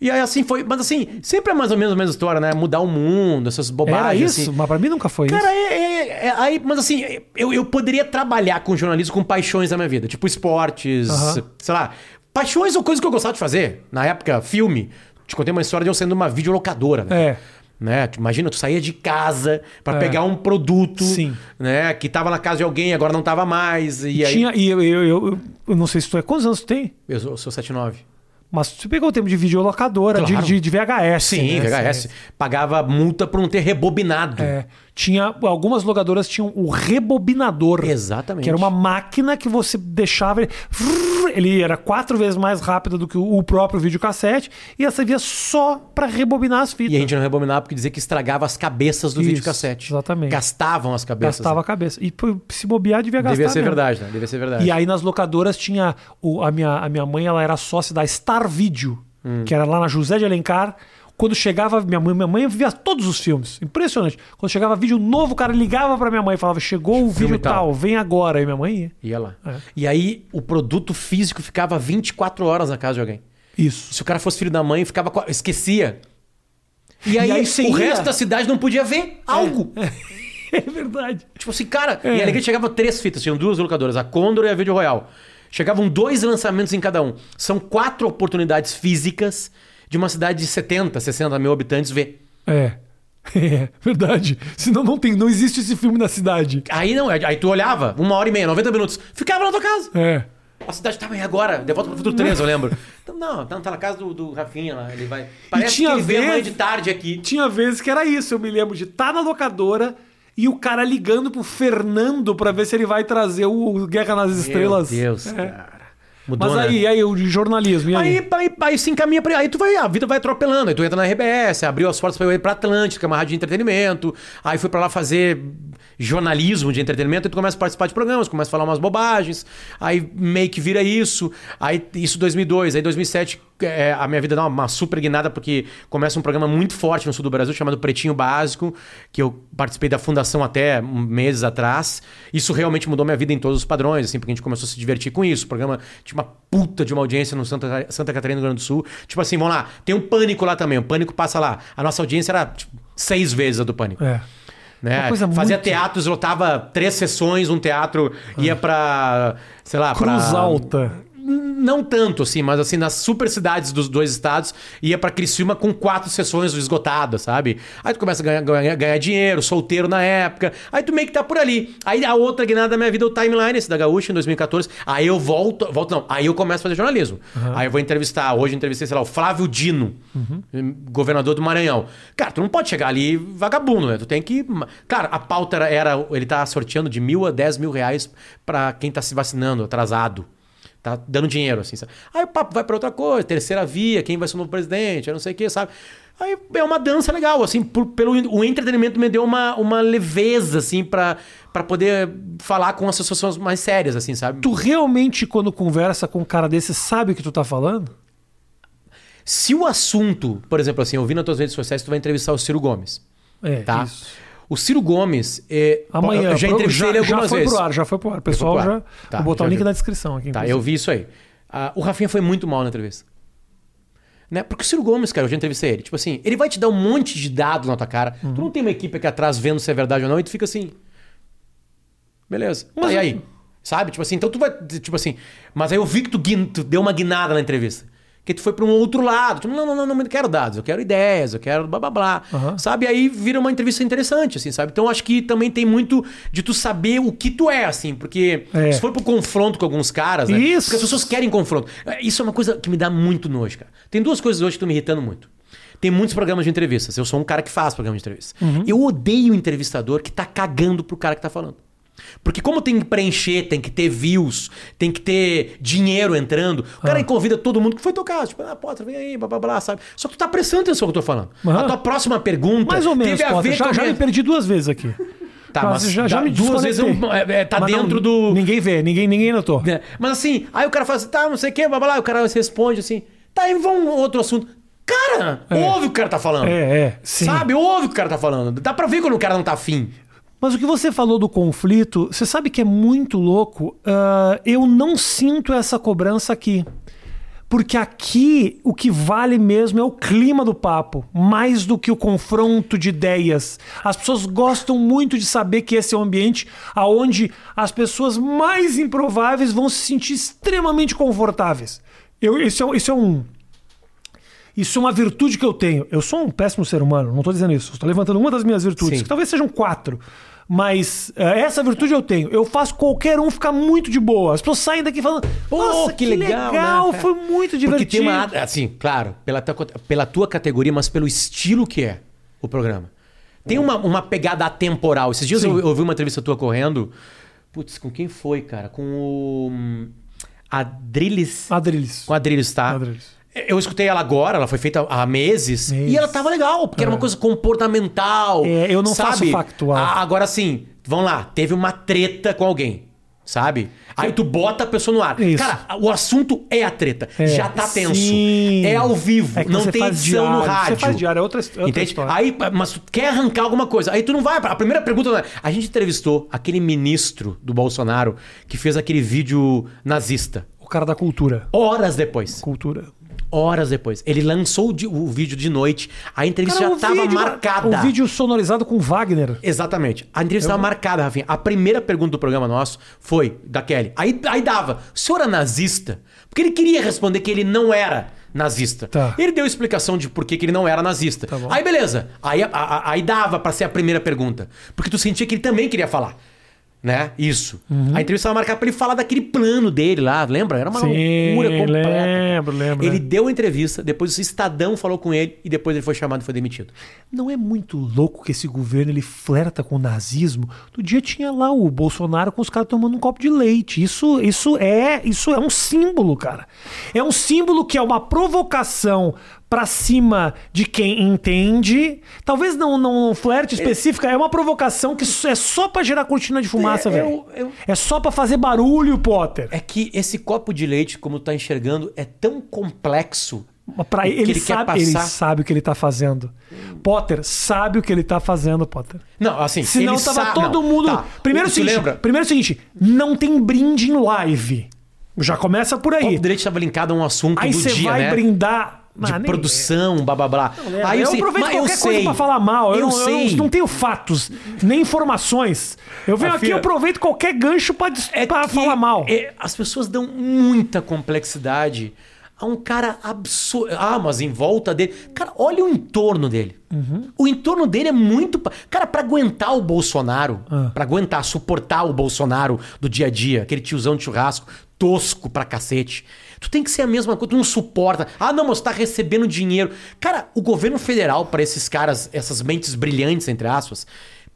S2: E aí assim foi, mas assim, sempre é mais ou menos a mesma história, né? Mudar o mundo, essas bobagens.
S1: Era isso?
S2: assim.
S1: Mas pra mim nunca foi
S2: Cara,
S1: isso.
S2: é, é- é- aí, mas assim, eu, eu poderia trabalhar com jornalismo com paixões da minha vida, tipo esportes,
S1: Aham.
S2: sei lá, paixões ou coisas que eu gostava de fazer. Na época, filme. Te contei uma história de eu sendo uma videolocadora, né?
S1: É.
S2: Né? Imagina, tu saía de casa pra
S1: É.
S2: pegar um produto,
S1: Sim.
S2: né? Que tava na casa de alguém, agora não tava mais. E aí.
S1: Tinha, e eu, eu, eu, eu não sei se tu é. Quantos anos tu tem?
S2: Eu sou, sou 79.
S1: Mas tu pegou o tempo de videolocadora, de,
S2: Claro.
S1: de, de VHS.
S2: Sim,
S1: né?
S2: VHS. Pagava multa por não ter rebobinado.
S1: É. Tinha, algumas locadoras tinham o rebobinador.
S2: Exatamente.
S1: Que era uma máquina que você deixava. Ele, ele era quatro vezes mais rápido do que o próprio videocassete e ela servia só pra rebobinar as fitas.
S2: E a gente não rebobinava porque dizia que estragava as cabeças do
S1: Isso,
S2: videocassete.
S1: exatamente.
S2: Gastavam as cabeças.
S1: Gastava a cabeça. E se bobear, devia gastar.
S2: Devia ser
S1: mesmo.
S2: verdade, né? Devia ser verdade.
S1: E aí nas locadoras tinha. O, a, minha, a minha mãe ela era sócia da Star Video,
S2: Hum.
S1: que era lá na José de Alencar. Quando chegava, minha mãe, minha mãe via todos os filmes. Impressionante. Quando chegava vídeo novo, o cara ligava pra minha mãe e falava: Chegou o vídeo
S2: tal.
S1: tal, vem agora. E minha mãe ia.
S2: Ia lá.
S1: É.
S2: E aí o produto físico ficava 24 horas na casa de alguém.
S1: Isso.
S2: Se o cara fosse filho da mãe, ficava esquecia. E aí,
S1: aí você
S2: o
S1: ia.
S2: resto da cidade não podia ver algo.
S1: É verdade.
S2: Tipo assim, cara.
S1: É.
S2: E ali que chegava três fitas, tinham duas locadoras, a Condor e a Video Royal. Chegavam dois lançamentos em cada um. São quatro oportunidades físicas de uma cidade de 70, 60 mil habitantes ver.
S1: É. É, verdade. Senão não tem, não existe esse filme na cidade.
S2: Aí não, aí tu olhava, uma hora e meia, 90 minutos, ficava na tua casa.
S1: É.
S2: A cidade tava aí agora, de volta pro futuro 3, eu lembro. Então, não, não, tá na casa do, do Rafinha lá, ele vai. Parece
S1: tinha
S2: que ele
S1: vez-
S2: amanhã de tarde aqui.
S1: Tinha vezes que era isso. Eu me lembro de estar na locadora e o cara ligando pro Fernando pra ver se ele vai trazer o Guerra nas Estrelas.
S2: Meu Deus,
S1: É.
S2: cara. Mudou,
S1: Mas
S2: né?
S1: aí, aí, o jornalismo. Aí?
S2: Aí, aí, aí se encaminha pra. Aí tu vai, a vida vai atropelando. Aí tu entra na RBS, abriu as portas pra eu ir pra Atlântica, uma rádio de entretenimento. Aí fui pra lá fazer jornalismo de entretenimento. Aí tu começa a participar de programas, começa a falar umas bobagens. Aí meio que vira isso. Aí isso 2002. Aí 2007 é, a minha vida dá uma, super guinada, porque começa um programa muito forte no sul do Brasil chamado Pretinho Básico, que eu participei da fundação até meses atrás. Isso realmente mudou minha vida em todos os padrões, assim, porque a gente começou a se divertir com isso. O programa tinha uma puta de uma audiência no Santa, Santa Catarina, no Rio Grande do Sul. Tipo assim, vamos lá, tem um pânico lá também. O pânico passa lá. A nossa audiência era tipo, seis vezes a do pânico.
S1: É.
S2: Né? Fazia
S1: muito-
S2: teatros, lotava três sessões, um teatro ia pra, sei lá,
S1: Cruz
S2: pra...
S1: Alta.
S2: Não tanto, assim, mas assim, nas super cidades dos dois estados, ia pra Criciúma com quatro sessões esgotadas, sabe? Aí tu começa a ganhar, ganhar, ganhar dinheiro, solteiro na época, aí tu meio que tá por ali. Aí a outra guinada da minha vida é o timeline, esse da Gaúcha, em 2014. Aí eu volto, volto não, aí eu começo a fazer jornalismo. Aí eu vou entrevistar, hoje eu entrevistei, sei lá, o Flávio Dino, governador do Maranhão. Cara, tu não pode chegar ali vagabundo, né? Tu tem que. Cara, a pauta era, era ele tá sorteando de mil a dez mil reais pra quem tá se vacinando, atrasado. Tá dando dinheiro, assim, sabe? Aí o papo vai pra outra coisa, terceira via, quem vai ser o novo presidente, eu não sei o que, sabe? Aí é uma dança legal, assim, por- pelo o entretenimento me deu uma, uma leveza, assim, pra, pra poder falar com associações mais sérias, assim, sabe?
S1: Tu realmente, quando conversa com um cara desse, sabe o que tu tá falando?
S2: Se o assunto, por exemplo, assim, eu vi nas tuas redes sociais, tu vai entrevistar o Ciro Gomes,
S1: É,
S2: tá?
S1: isso.
S2: O Ciro Gomes, é,
S1: Amanhã.
S2: eu já entrevistei ele
S1: já
S2: algumas
S1: foi
S2: vezes.
S1: pro ar, já foi pro ar. Pessoal,
S2: pro ar.
S1: já.
S2: Tá,
S1: vou botar
S2: já
S1: o link na descrição aqui.
S2: Tá,
S1: inclusive.
S2: eu vi isso aí. Ah, o Rafinha foi muito mal na entrevista. Né? Porque o Ciro Gomes, cara, eu já entrevistei ele. Tipo assim, ele vai te dar um monte de dados na tua cara.
S1: Uhum.
S2: Tu não tem uma equipe aqui atrás vendo se é verdade ou não, e tu fica assim. Beleza. Tá,
S1: Mas
S2: e
S1: eu-
S2: aí? Sabe? Tipo assim, então tu vai. Tipo assim. Mas aí eu vi que tu, tu deu uma guinada na entrevista. Que tu foi pra um outro lado. Tipo, não, não, não, não, não quero dados, eu quero ideias, eu quero blá blá blá.
S1: Aham.
S2: Sabe? Aí vira uma entrevista interessante, assim, sabe? Então acho que também tem muito de tu saber o que tu é, assim, porque
S1: É.
S2: se for pro confronto com alguns caras, né?
S1: Isso.
S2: Porque as pessoas querem confronto. É, Isso é uma coisa que me dá muito nojo, cara. Tem duas coisas hoje que estão me irritando muito. Tem muitos programas de entrevistas. Eu sou um cara que faz programa de entrevista.
S1: Uhum.
S2: Eu odeio o entrevistador que tá cagando pro cara que tá falando. Porque como tem que preencher, tem que ter views, tem que ter dinheiro entrando, o cara convida todo mundo que foi tocar, tipo, ah, Potter, vem aí, blá, blá, blá, sabe? Só que tu tá prestando atenção no que eu tô falando.
S1: Aham.
S2: A tua próxima pergunta
S1: Mais ou menos,
S2: teve a
S1: Potter.
S2: ver
S1: Já,
S2: com
S1: já me perdi duas vezes aqui.
S2: Tá, mas
S1: já, já
S2: dá-
S1: me
S2: duas vezes é um- é- é- tá
S1: Mas não-
S2: dentro do-
S1: Ninguém vê, ninguém, ninguém notou.
S2: né? Mas assim, aí o cara fala assim, tá, não sei o que, blá, blá, blá, o cara responde assim, tá, aí vamos outro assunto. Cara, ouve o que o cara tá falando.
S1: É, é. Sim.
S2: Sabe? Ouve o que o cara tá falando. Dá pra ver quando o cara não tá afim.
S1: Mas o que você falou do conflito, você sabe que é muito louco. Ah, eu não sinto essa cobrança aqui. Porque aqui o que vale mesmo é o clima do papo, mais do que o confronto de ideias. As pessoas gostam muito de saber que esse é um ambiente onde as pessoas mais improváveis vão se sentir extremamente confortáveis. Eu, isso, é, isso é um. Isso é uma virtude que eu tenho. Eu sou um péssimo ser humano, não estou dizendo isso. Estou levantando uma das minhas virtudes,
S2: Sim.
S1: que talvez sejam quatro. Mas eh, essa virtude eu tenho. Eu faço qualquer um ficar muito de boa. As pessoas saem daqui falando: Nossa, que, legal,
S2: né?
S1: foi muito divertido.
S2: Uma. Assim, claro, pela tua, pela tua categoria, mas pelo estilo que é o programa. Tem uma, uma pegada atemporal. Esses dias
S1: Sim.
S2: eu, ouvi uma entrevista tua correndo. Putz, com quem foi, cara? Com o. hum, Adriles.
S1: Adriles.
S2: Com Adriles, tá?
S1: Adriles.
S2: Eu escutei ela agora, ela foi feita há meses, e ela tava legal, porque era uma coisa comportamental.
S1: É, eu não
S2: sabe?
S1: faço factual.
S2: A- Agora sim, vamos lá, teve uma treta com alguém, sabe? Aí tu bota a pessoa no ar.
S1: Isso.
S2: Cara, o assunto é a treta.
S1: É.
S2: Já tá tenso.
S1: Sim.
S2: É ao vivo,
S1: É
S2: não tem edição no
S1: diário,
S2: rádio.
S1: Você faz diário, é outra, outra
S2: Entende?
S1: história.
S2: Aí, mas tu quer arrancar alguma coisa. Aí tu não vai. A primeira pergunta não é. A gente entrevistou aquele ministro do Bolsonaro que fez aquele vídeo nazista.
S1: O cara da cultura.
S2: Horas depois.
S1: Cultura.
S2: Horas depois. Ele lançou o, vídeo de noite. A entrevista
S1: Cara,
S2: já estava marcada.
S1: O vídeo sonorizado com Wagner.
S2: Exatamente. A entrevista estava marcada, Rafinha. A primeira pergunta do programa nosso foi da Kelly. Aí, aí dava, o senhor é nazista? Porque ele queria responder que ele não era nazista.
S1: Tá.
S2: Ele deu explicação de por que, que ele não era nazista.
S1: Tá
S2: aí beleza. Aí, a- a- aí dava pra ser a primeira pergunta. Porque tu sentia que ele também queria falar. Né? Isso.
S1: Uhum.
S2: A entrevista estava marcada pra ele falar daquele plano dele lá, lembra? Era uma
S1: Sim,
S2: loucura completa.
S1: lembro, lembro.
S2: Ele deu a entrevista, depois o Estadão falou com ele e depois ele foi chamado e foi demitido.
S1: Não é muito louco que esse governo ele flerta com o nazismo? No dia tinha lá o Bolsonaro com os caras tomando um copo de leite. Isso, isso é, isso é um símbolo, cara. É um símbolo que é uma provocação pra cima de quem entende. Talvez não não um flerte específica, é uma provocação que é só pra gerar cortina de fumaça,
S2: É,
S1: velho.
S2: eu- eu-
S1: É só pra fazer barulho, Potter.
S2: É que esse copo de leite, como tá enxergando, é tão complexo.
S1: Pra ele,
S2: ele
S1: sabe, ele
S2: passar.
S1: sabe o que ele tá fazendo. Potter sabe o que ele tá fazendo, Potter.
S2: Não, assim,
S1: Senão
S2: ele
S1: tava
S2: sa-
S1: todo
S2: não,
S1: mundo.
S2: tá.
S1: Primeiro o seguinte,
S2: lembra?
S1: primeiro é o seguinte, não tem brinde em live. Já começa por
S2: O
S1: aí.
S2: copo de leite estava linkado a um assunto
S1: Aí
S2: do
S1: você
S2: dia,
S1: vai
S2: né?
S1: brindar.
S2: De
S1: Ah,
S2: produção, blá blá blá.
S1: É,
S2: Aí
S1: eu
S2: sei-
S1: aproveito
S2: mas eu
S1: qualquer coisa
S2: sei.
S1: pra falar mal. Eu,
S2: Eu
S1: não,
S2: sei.
S1: eu não tenho fatos, nem informações. Eu venho aqui
S2: Afia-
S1: e aproveito qualquer gancho pra, dis- pra falar mal.
S2: é, as pessoas dão muita complexidade a um cara absurdo. Ah, mas em volta dele. Cara, olha o entorno dele.
S1: Uhum.
S2: O entorno dele é muito. Cara, pra aguentar o Bolsonaro,
S1: Ah.
S2: pra aguentar, suportar o Bolsonaro do dia a dia, aquele tiozão de churrasco, tosco pra cacete. Tu tem que ser a mesma coisa, tu não suporta. Ah, não, mas tu tá recebendo dinheiro. Cara, o governo federal, pra esses caras, essas mentes brilhantes, entre aspas,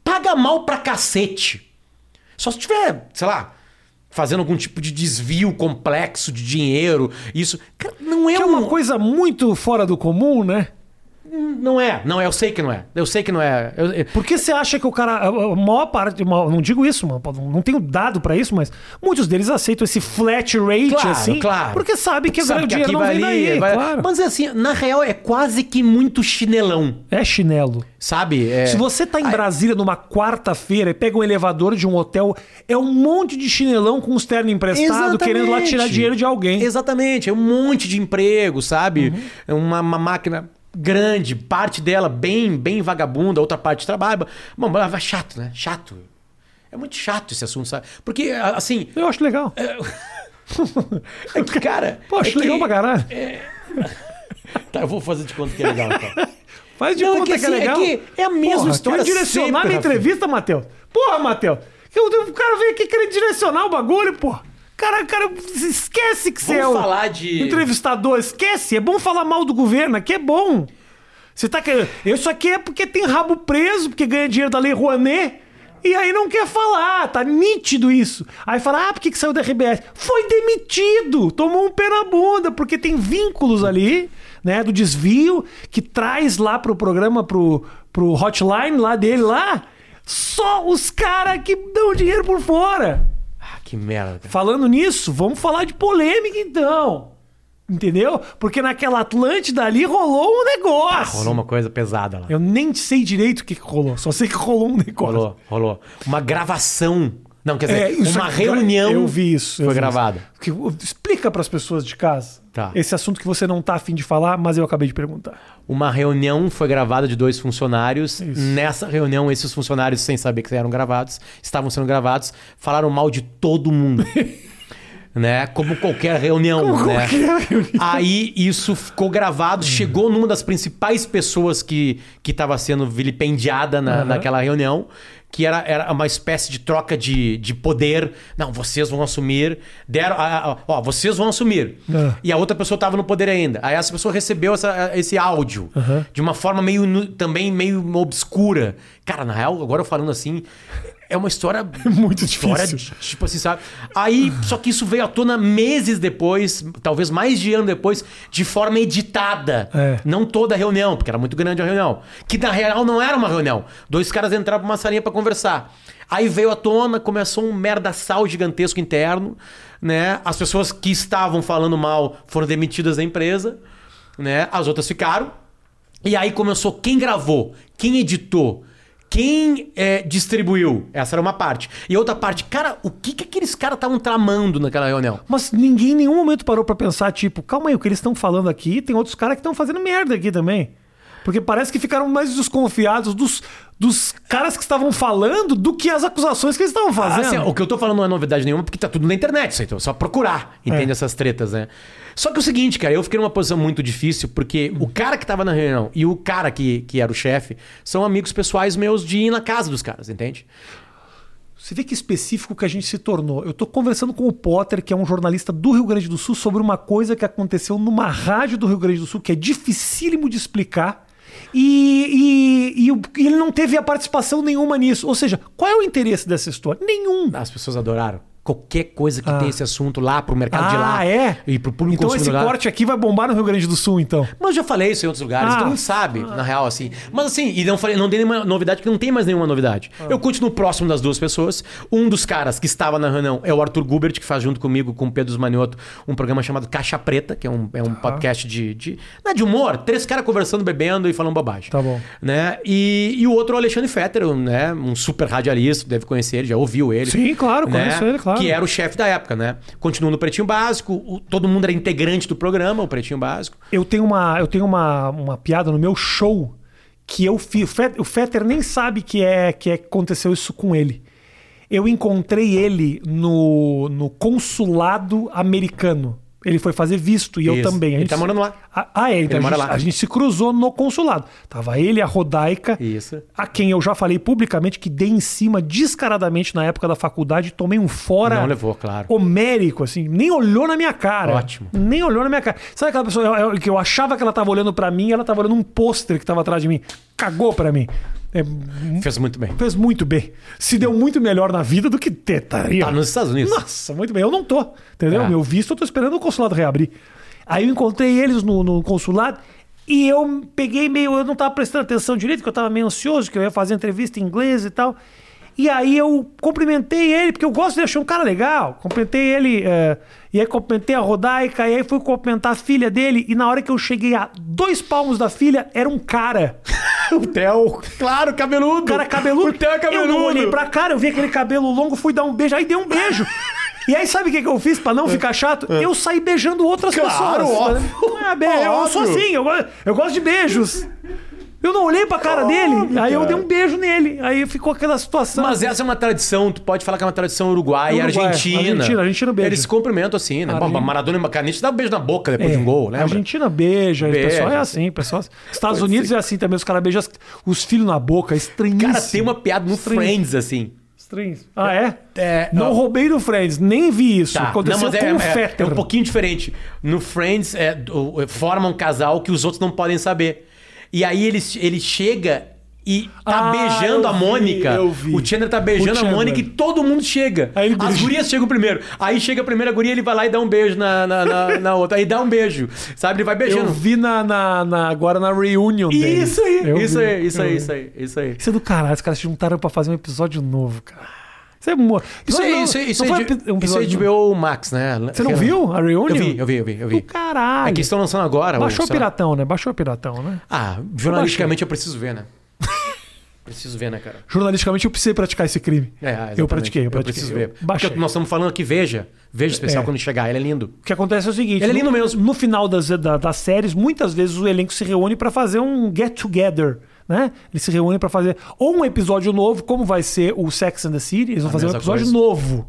S2: paga mal pra cacete. Só se tiver, sei lá, fazendo algum tipo de desvio complexo de dinheiro, isso. Cara, não é,
S1: Que é
S2: um-
S1: uma coisa muito fora do comum, né?
S2: Não é, não é, eu sei que não é. Eu sei que não é. Eu- eu-
S1: Por que você acha que o cara. A maior parte. Não digo isso, mano, não tenho dado pra isso, mas muitos deles aceitam esse flat rate
S2: Claro,
S1: assim.
S2: claro.
S1: Porque sabe que
S2: Sabe
S1: o dinheiro não
S2: vai
S1: vem
S2: ali,
S1: daí,
S2: vai-
S1: claro.
S2: Mas assim, na real é quase que muito chinelão,
S1: É chinelo.
S2: sabe? É-
S1: Se você tá em Brasília numa quarta-feira e pega um elevador de um hotel, é um monte de chinelão com os ternos emprestados querendo lá tirar dinheiro de alguém.
S2: Exatamente, é um monte de emprego, sabe?
S1: Uhum.
S2: É uma, uma máquina grande, parte dela bem, bem vagabunda, outra parte trabalha. Bom, mas é chato, né? Chato. É muito chato esse assunto, sabe? Porque, assim,
S1: Eu acho legal.
S2: é que, cara.
S1: Pô, acho
S2: é que-
S1: legal pra caralho.
S2: Tá, eu vou fazer de conta que é legal, então.
S1: Faz de
S2: Não, é
S1: conta
S2: que
S1: que, é
S2: assim, é
S1: legal.
S2: que é a mesma
S1: Porra,
S2: história
S1: quer direcionar
S2: sempre,
S1: minha entrevista, Matheus? Porra, Matheus. Eu- O cara veio aqui querendo direcionar o bagulho, porra. Cara, cara, esquece que você é
S2: Vamos
S1: o
S2: falar de-
S1: entrevistador. Esquece. É bom falar mal do governo. Aqui é bom. Você tá querendo... Isso aqui é porque tem rabo preso, porque ganha dinheiro da Lei Rouanet. E aí não quer falar, tá nítido isso. Aí fala, ah, por que, que saiu da RBS? Foi demitido, tomou um pé na bunda, porque tem vínculos ali, né, do desvio, que traz lá pro programa, pro, pro hotline lá dele lá, só os caras que dão dinheiro por fora.
S2: Que merda. cara.
S1: Falando nisso, vamos falar de polêmica então. Entendeu? Porque naquela Atlântida ali rolou um negócio.
S2: Ah, rolou uma coisa pesada lá.
S1: Eu nem sei direito o que, que rolou, só sei que rolou um negócio.
S2: Rolou, rolou. Uma gravação. Não, quer dizer,
S1: É,
S2: uma
S1: é-
S2: reunião.
S1: Eu vi isso.
S2: Foi gravada.
S1: explica para as pessoas de casa
S2: Tá.
S1: esse assunto que você não tá afim de falar, mas eu acabei de perguntar.
S2: Uma reunião foi gravada de dois funcionários.
S1: Isso.
S2: Nessa reunião, esses funcionários, sem saber que eram gravados, estavam sendo gravados, falaram mal de todo mundo. né? Como qualquer reunião,
S1: Como
S2: né?
S1: qualquer reunião.
S2: Aí isso ficou gravado, chegou numa das principais pessoas que que estava sendo vilipendiada na,
S1: Aham.
S2: naquela reunião, que era, era uma espécie de troca de, de poder. Não, vocês vão assumir. Deram, ah, ó, vocês vão assumir.
S1: Ah.
S2: E a outra pessoa estava no poder ainda. Aí essa pessoa recebeu essa- esse áudio de uma forma meio também meio obscura. Cara, na real, agora eu falando assim, é uma história
S1: Muito
S2: história
S1: difícil.
S2: de- tipo assim, sabe? Aí, só que isso veio à tona meses depois, talvez mais de ano depois, de forma editada.
S1: É.
S2: Não toda a reunião, porque era muito grande a reunião. Que na real não era uma reunião. Dois caras entraram pra uma salinha pra conversar. Aí veio à tona, começou um merdaçal gigantesco interno, né? As pessoas que estavam falando mal foram demitidas da empresa, né? As outras ficaram. E aí começou quem gravou, quem editou, quem é, distribuiu. Essa era uma parte. E outra parte, cara, o que, que aqueles caras estavam tramando naquela reunião?
S1: Mas ninguém em nenhum momento parou pra pensar, tipo, calma aí, o que eles estão falando aqui, tem outros caras que estão fazendo merda aqui também. Porque parece que ficaram mais desconfiados dos, dos caras que estavam falando do que as acusações que eles estavam
S2: Ah,
S1: fazendo.
S2: assim, o que eu tô falando não é novidade nenhuma, porque tá tudo na internet, isso então é só procurar, entende
S1: É.
S2: essas tretas, né? Só que é o seguinte, cara, eu fiquei numa posição muito difícil, porque o cara que tava na reunião e o cara que, que era o chefe são amigos pessoais meus de ir na casa dos caras, entende?
S1: Você vê que específico que a gente se tornou. Eu tô conversando com o Potter, que é um jornalista do Rio Grande do Sul, sobre uma coisa que aconteceu numa rádio do Rio Grande do Sul, que é dificílimo de explicar. E, e- e e ele não teve a participação nenhuma nisso. Ou seja, qual é o interesse dessa história? Nenhum.
S2: As pessoas adoraram. Qualquer coisa que
S1: Ah.
S2: tem esse assunto lá pro mercado de lá.
S1: Ah, é?
S2: E pro público
S1: Então esse corte aqui vai bombar no Rio Grande do Sul, então.
S2: Mas eu já falei isso em outros lugares,
S1: Ah.
S2: todo mundo sabe, na real, assim. Mas assim, e não falei, não dei nenhuma novidade, porque não tem mais nenhuma novidade.
S1: Ah.
S2: Eu continuo próximo das duas pessoas. Um dos caras que estava na reunião é o Arthur Gubert, que faz junto comigo, com o Pedro Zmanioto, um programa chamado Caixa Preta, que é um, é um podcast de, de, não é de humor, três caras conversando, bebendo e falando bobagem.
S1: Tá bom.
S2: Né? E, e o outro é o Alexandre Fetter, um, né? um super radialista, deve conhecer ele, já ouviu ele.
S1: Sim, claro,
S2: né?
S1: conheço ele, claro.
S2: Que era o chefe da época, né? Continuo no Pretinho Básico, o- todo mundo era integrante do programa, o Pretinho Básico.
S1: Eu tenho uma, eu tenho uma, uma piada no meu show que eu fiz. O Fet- O Fetter nem sabe que é que é, que aconteceu isso com ele. Eu encontrei ele no, no consulado americano. Ele foi fazer visto e eu
S2: Isso.
S1: também. A
S2: Ele tá
S1: se-
S2: morando lá.
S1: Ah, ah, é. Então
S2: Ele
S1: a,
S2: mora
S1: gente,
S2: lá.
S1: a gente se cruzou no consulado. Tava ele, a Rodaica,
S2: Isso.
S1: a quem eu já falei publicamente que dei em cima descaradamente na época da faculdade, tomei um fora
S2: Não levou, claro.
S1: homérico, assim, nem olhou na minha cara.
S2: Ótimo.
S1: Nem olhou na minha cara. Sabe aquela pessoa eu- eu- que eu achava que ela tava olhando pra mim, ela tava olhando um pôster que tava atrás de mim. Cagou pra mim. É,
S2: Fez muito bem.
S1: fez muito bem. Se deu muito melhor na vida do que tetaria.
S2: Tá nos Estados Unidos.
S1: Nossa, muito bem. Eu não tô. Entendeu?
S2: É.
S1: Meu visto, eu tô esperando o consulado reabrir. Aí eu encontrei eles no, no consulado e eu peguei meio. Eu não tava prestando atenção direito, porque eu tava meio ansioso, que eu ia fazer entrevista em inglês e tal. E aí eu cumprimentei ele, porque eu gosto de achar um cara legal. Cumprimentei ele, é, e aí cumprimentei a Rodaica, e aí fui cumprimentar a filha dele, e na hora que eu cheguei a dois palmos da filha, era um cara.
S2: o Theo, claro, cabeludo.
S1: O cara cabeludo.
S2: O Theo é cabeludo.
S1: Eu não olhei pra cara, eu vi aquele cabelo longo, fui dar um beijo, aí dei um beijo. E aí, sabe o que, que eu fiz pra não ficar chato? Eu saí beijando outras
S2: É. Claro,
S1: pessoas.
S2: óbvio.
S1: Ah, be- eu sou
S2: Óbvio.
S1: assim, eu, eu gosto de beijos. Eu não olhei pra cara dele, aí eu dei um beijo nele. Aí ficou aquela situação.
S2: Mas essa é uma tradição, tu pode falar que é uma tradição uruguaia,
S1: Uruguai,
S2: argentina.
S1: Argentina, Argentina beija.
S2: Eles se cumprimentam assim, né?
S1: Argen-
S2: Bom, Maradona e Macanite dá um beijo na boca depois
S1: É,
S2: de um gol,
S1: A
S2: lembra?
S1: Argentina beija, o
S2: Beija,
S1: pessoal é
S2: sim.
S1: assim, pessoal. Estados Unidos é assim também, os caras beijam os filhos na boca, é estranhíssimo.
S2: Cara, tem uma piada no. Friends, assim.
S1: Estranho. Ah, é?
S2: É,
S1: Não
S2: ó.
S1: roubei do Friends, nem vi isso.
S2: Tá,
S1: Aconteceu
S2: não, mas
S1: com
S2: é,
S1: o
S2: é-
S1: Fetter.
S2: é um pouquinho diferente. No Friends, é, o- forma um casal que os outros não podem saber. E aí ele, ele chega e tá
S1: Ah,
S2: beijando
S1: eu
S2: a
S1: vi,
S2: Mônica.
S1: eu vi.
S2: O Chandler tá beijando
S1: O
S2: a
S1: Chandler.
S2: Mônica e todo mundo chega.
S1: Aí
S2: As gurias chegam primeiro. Aí chega a primeira guria, ele vai lá e dá um beijo na, na, na- na outra. Aí dá um beijo. Sabe? Ele vai
S1: Eu
S2: beijando.
S1: vi na, na, na- agora na reunion deles.
S2: Isso aí,
S1: Eu
S2: isso
S1: vi,
S2: aí, isso
S1: eu
S2: aí,
S1: vi.
S2: isso aí, isso aí.
S1: Isso é do caralho, os caras se juntaram pra fazer um episódio novo, cara. Isso é.
S2: Isso
S1: não,
S2: aí,
S1: não-
S2: isso aí, isso
S1: não foi
S2: de-
S1: um
S2: isso aí
S1: episódio
S2: de o Max, né?
S1: Você não viu a reunion?
S2: Eu vi, eu vi, eu vi, eu vi.
S1: Do caralho.
S2: É que estão lançando agora.
S1: Baixou
S2: o, lá.
S1: Piratão, né? Baixou o Piratão, né?
S2: Ah, jornalisticamente eu preciso ver, né? preciso ver, né, cara?
S1: Jornalisticamente eu precisei praticar esse crime.
S2: É,
S1: eu pratiquei, eu pratiquei.
S2: preciso
S1: Eu
S2: ver.
S1: baixei.
S2: Porque nós estamos falando aqui, veja. Veja especial
S1: É.
S2: quando chegar. Ele é lindo.
S1: O que acontece é o seguinte:
S2: Ele é lindo
S1: no,
S2: mesmo.
S1: No final das, da- das séries, muitas vezes o elenco se reúne pra fazer um get together. Né? Eles se reúnem pra fazer ou um episódio novo, como vai ser o Sex and the City, eles vão
S2: A
S1: fazer um episódio
S2: coisa.
S1: novo.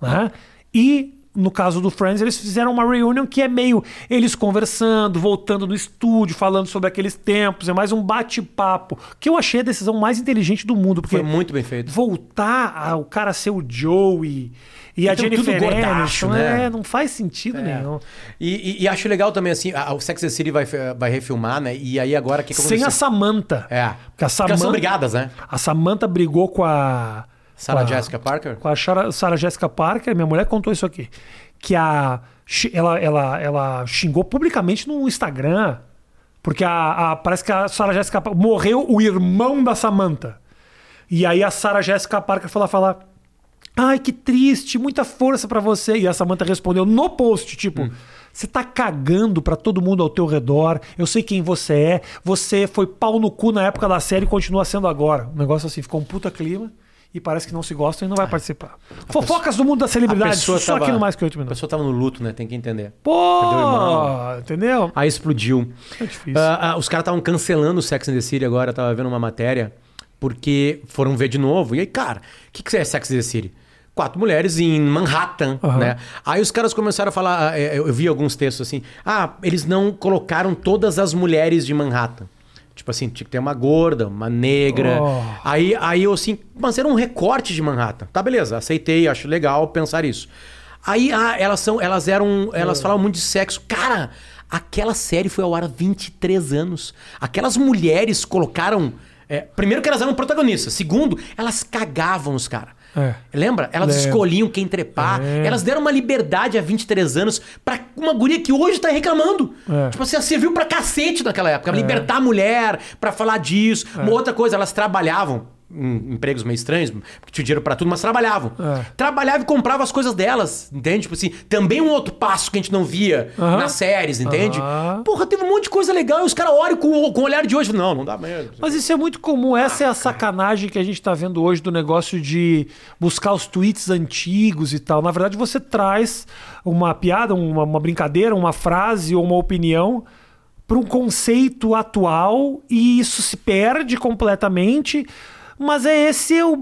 S1: Né? E no caso do Friends, eles fizeram uma reunion que é meio eles conversando, voltando no estúdio, falando sobre aqueles tempos, é mais um bate-papo. Que eu achei a decisão mais inteligente do mundo, porque
S2: Foi muito bem feito.
S1: voltar ao cara ser o Joey e a
S2: Então,
S1: Jennifer
S2: tudo
S1: Aniston,
S2: né?
S1: é, não faz sentido
S2: É.
S1: nenhum.
S2: E, e- e acho legal também, assim, a- o Sex and the City vai, vai refilmar, né? E aí agora o que, que
S1: Sem a? Samantha.
S2: É.
S1: Porque a
S2: Porque elas são
S1: Samantha,
S2: brigadas, né?
S1: a Samantha brigou com a.
S2: Sarah Jessica Parker?
S1: Com a Sarah, Jessica Parker, minha mulher contou isso aqui. Que a. Ela, ela, ela xingou publicamente no Instagram. Porque a, a- parece que a Sarah Jessica Parker morreu o irmão da Samantha. E aí a Sarah Jessica Parker foi lá falar. Ai, que triste, muita força pra você. E a Samantha respondeu no post, tipo, você tá cagando pra todo mundo ao teu redor. Eu sei quem você é. Você foi pau no cu na época da série e continua sendo agora. Um negócio assim, ficou um puta clima e parece que não se gostam e não vai participar. Fofocas do mundo da celebridade, só
S2: tava-
S1: aqui no mais que oito
S2: A
S1: minutos.
S2: pessoa tava no luto, né? Tem que entender.
S1: Pô,
S2: irmão.
S1: entendeu?
S2: Aí explodiu.
S1: É difícil.
S2: Ah, ah, os caras estavam cancelando o Sex and the City agora, eu tava vendo uma matéria, porque foram ver de novo. E aí, cara, o que, que é Sex and the City? Quatro mulheres em Manhattan,
S1: Aham.
S2: né? Aí os caras começaram a falar, é, eu vi alguns textos assim, ah, eles não colocaram todas as mulheres de Manhattan. Tipo assim, tinha que ter uma gorda, uma negra.
S1: Oh.
S2: Aí, aí eu assim, mas era um recorte de Manhattan. Tá, beleza, aceitei, acho legal pensar isso. Aí, ah, elas são, elas eram, elas falavam muito de sexo. Cara, aquela série foi ao ar há 23 anos. Aquelas mulheres colocaram. é, primeiro que elas eram protagonistas. Segundo, elas cagavam os caras.
S1: É.
S2: Lembra? Elas
S1: Lembro.
S2: escolhiam quem trepar.
S1: É.
S2: Elas deram uma liberdade há 23 anos pra uma guria que hoje tá reclamando.
S1: É.
S2: Tipo assim, ela serviu pra cacete naquela época. Libertar a mulher, pra falar disso.
S1: É.
S2: Uma outra coisa, elas trabalhavam empregos meio estranhos, porque tinha dinheiro pra tudo, mas trabalhavam.
S1: É.
S2: Trabalhava e comprava as coisas delas, entende? Tipo assim, também um outro passo que a gente não via nas séries, entende? Porra, teve um monte de coisa legal e os caras olham com, com o olhar de hoje. Não, não dá mesmo.
S1: Mas isso é muito comum. Essa é a sacanagem que a gente tá vendo hoje do negócio de buscar os tweets antigos e tal. Na verdade, você traz uma piada, uma, uma brincadeira, uma frase ou uma opinião para um conceito atual e isso se perde completamente. Mas é esse o-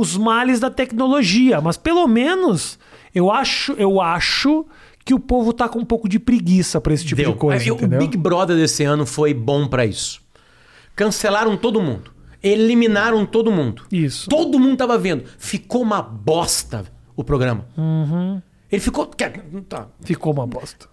S1: os males da tecnologia. Mas pelo menos eu acho, eu acho que o povo tá com um pouco de preguiça para esse tipo
S2: Deu.
S1: de coisa.
S2: É, o? Big Brother desse ano foi bom pra isso. Cancelaram todo mundo. Eliminaram todo mundo.
S1: Isso.
S2: Todo mundo tava vendo. Ficou uma bosta o programa.
S1: Uhum.
S2: Ele ficou. Tá.
S1: Ficou uma bosta.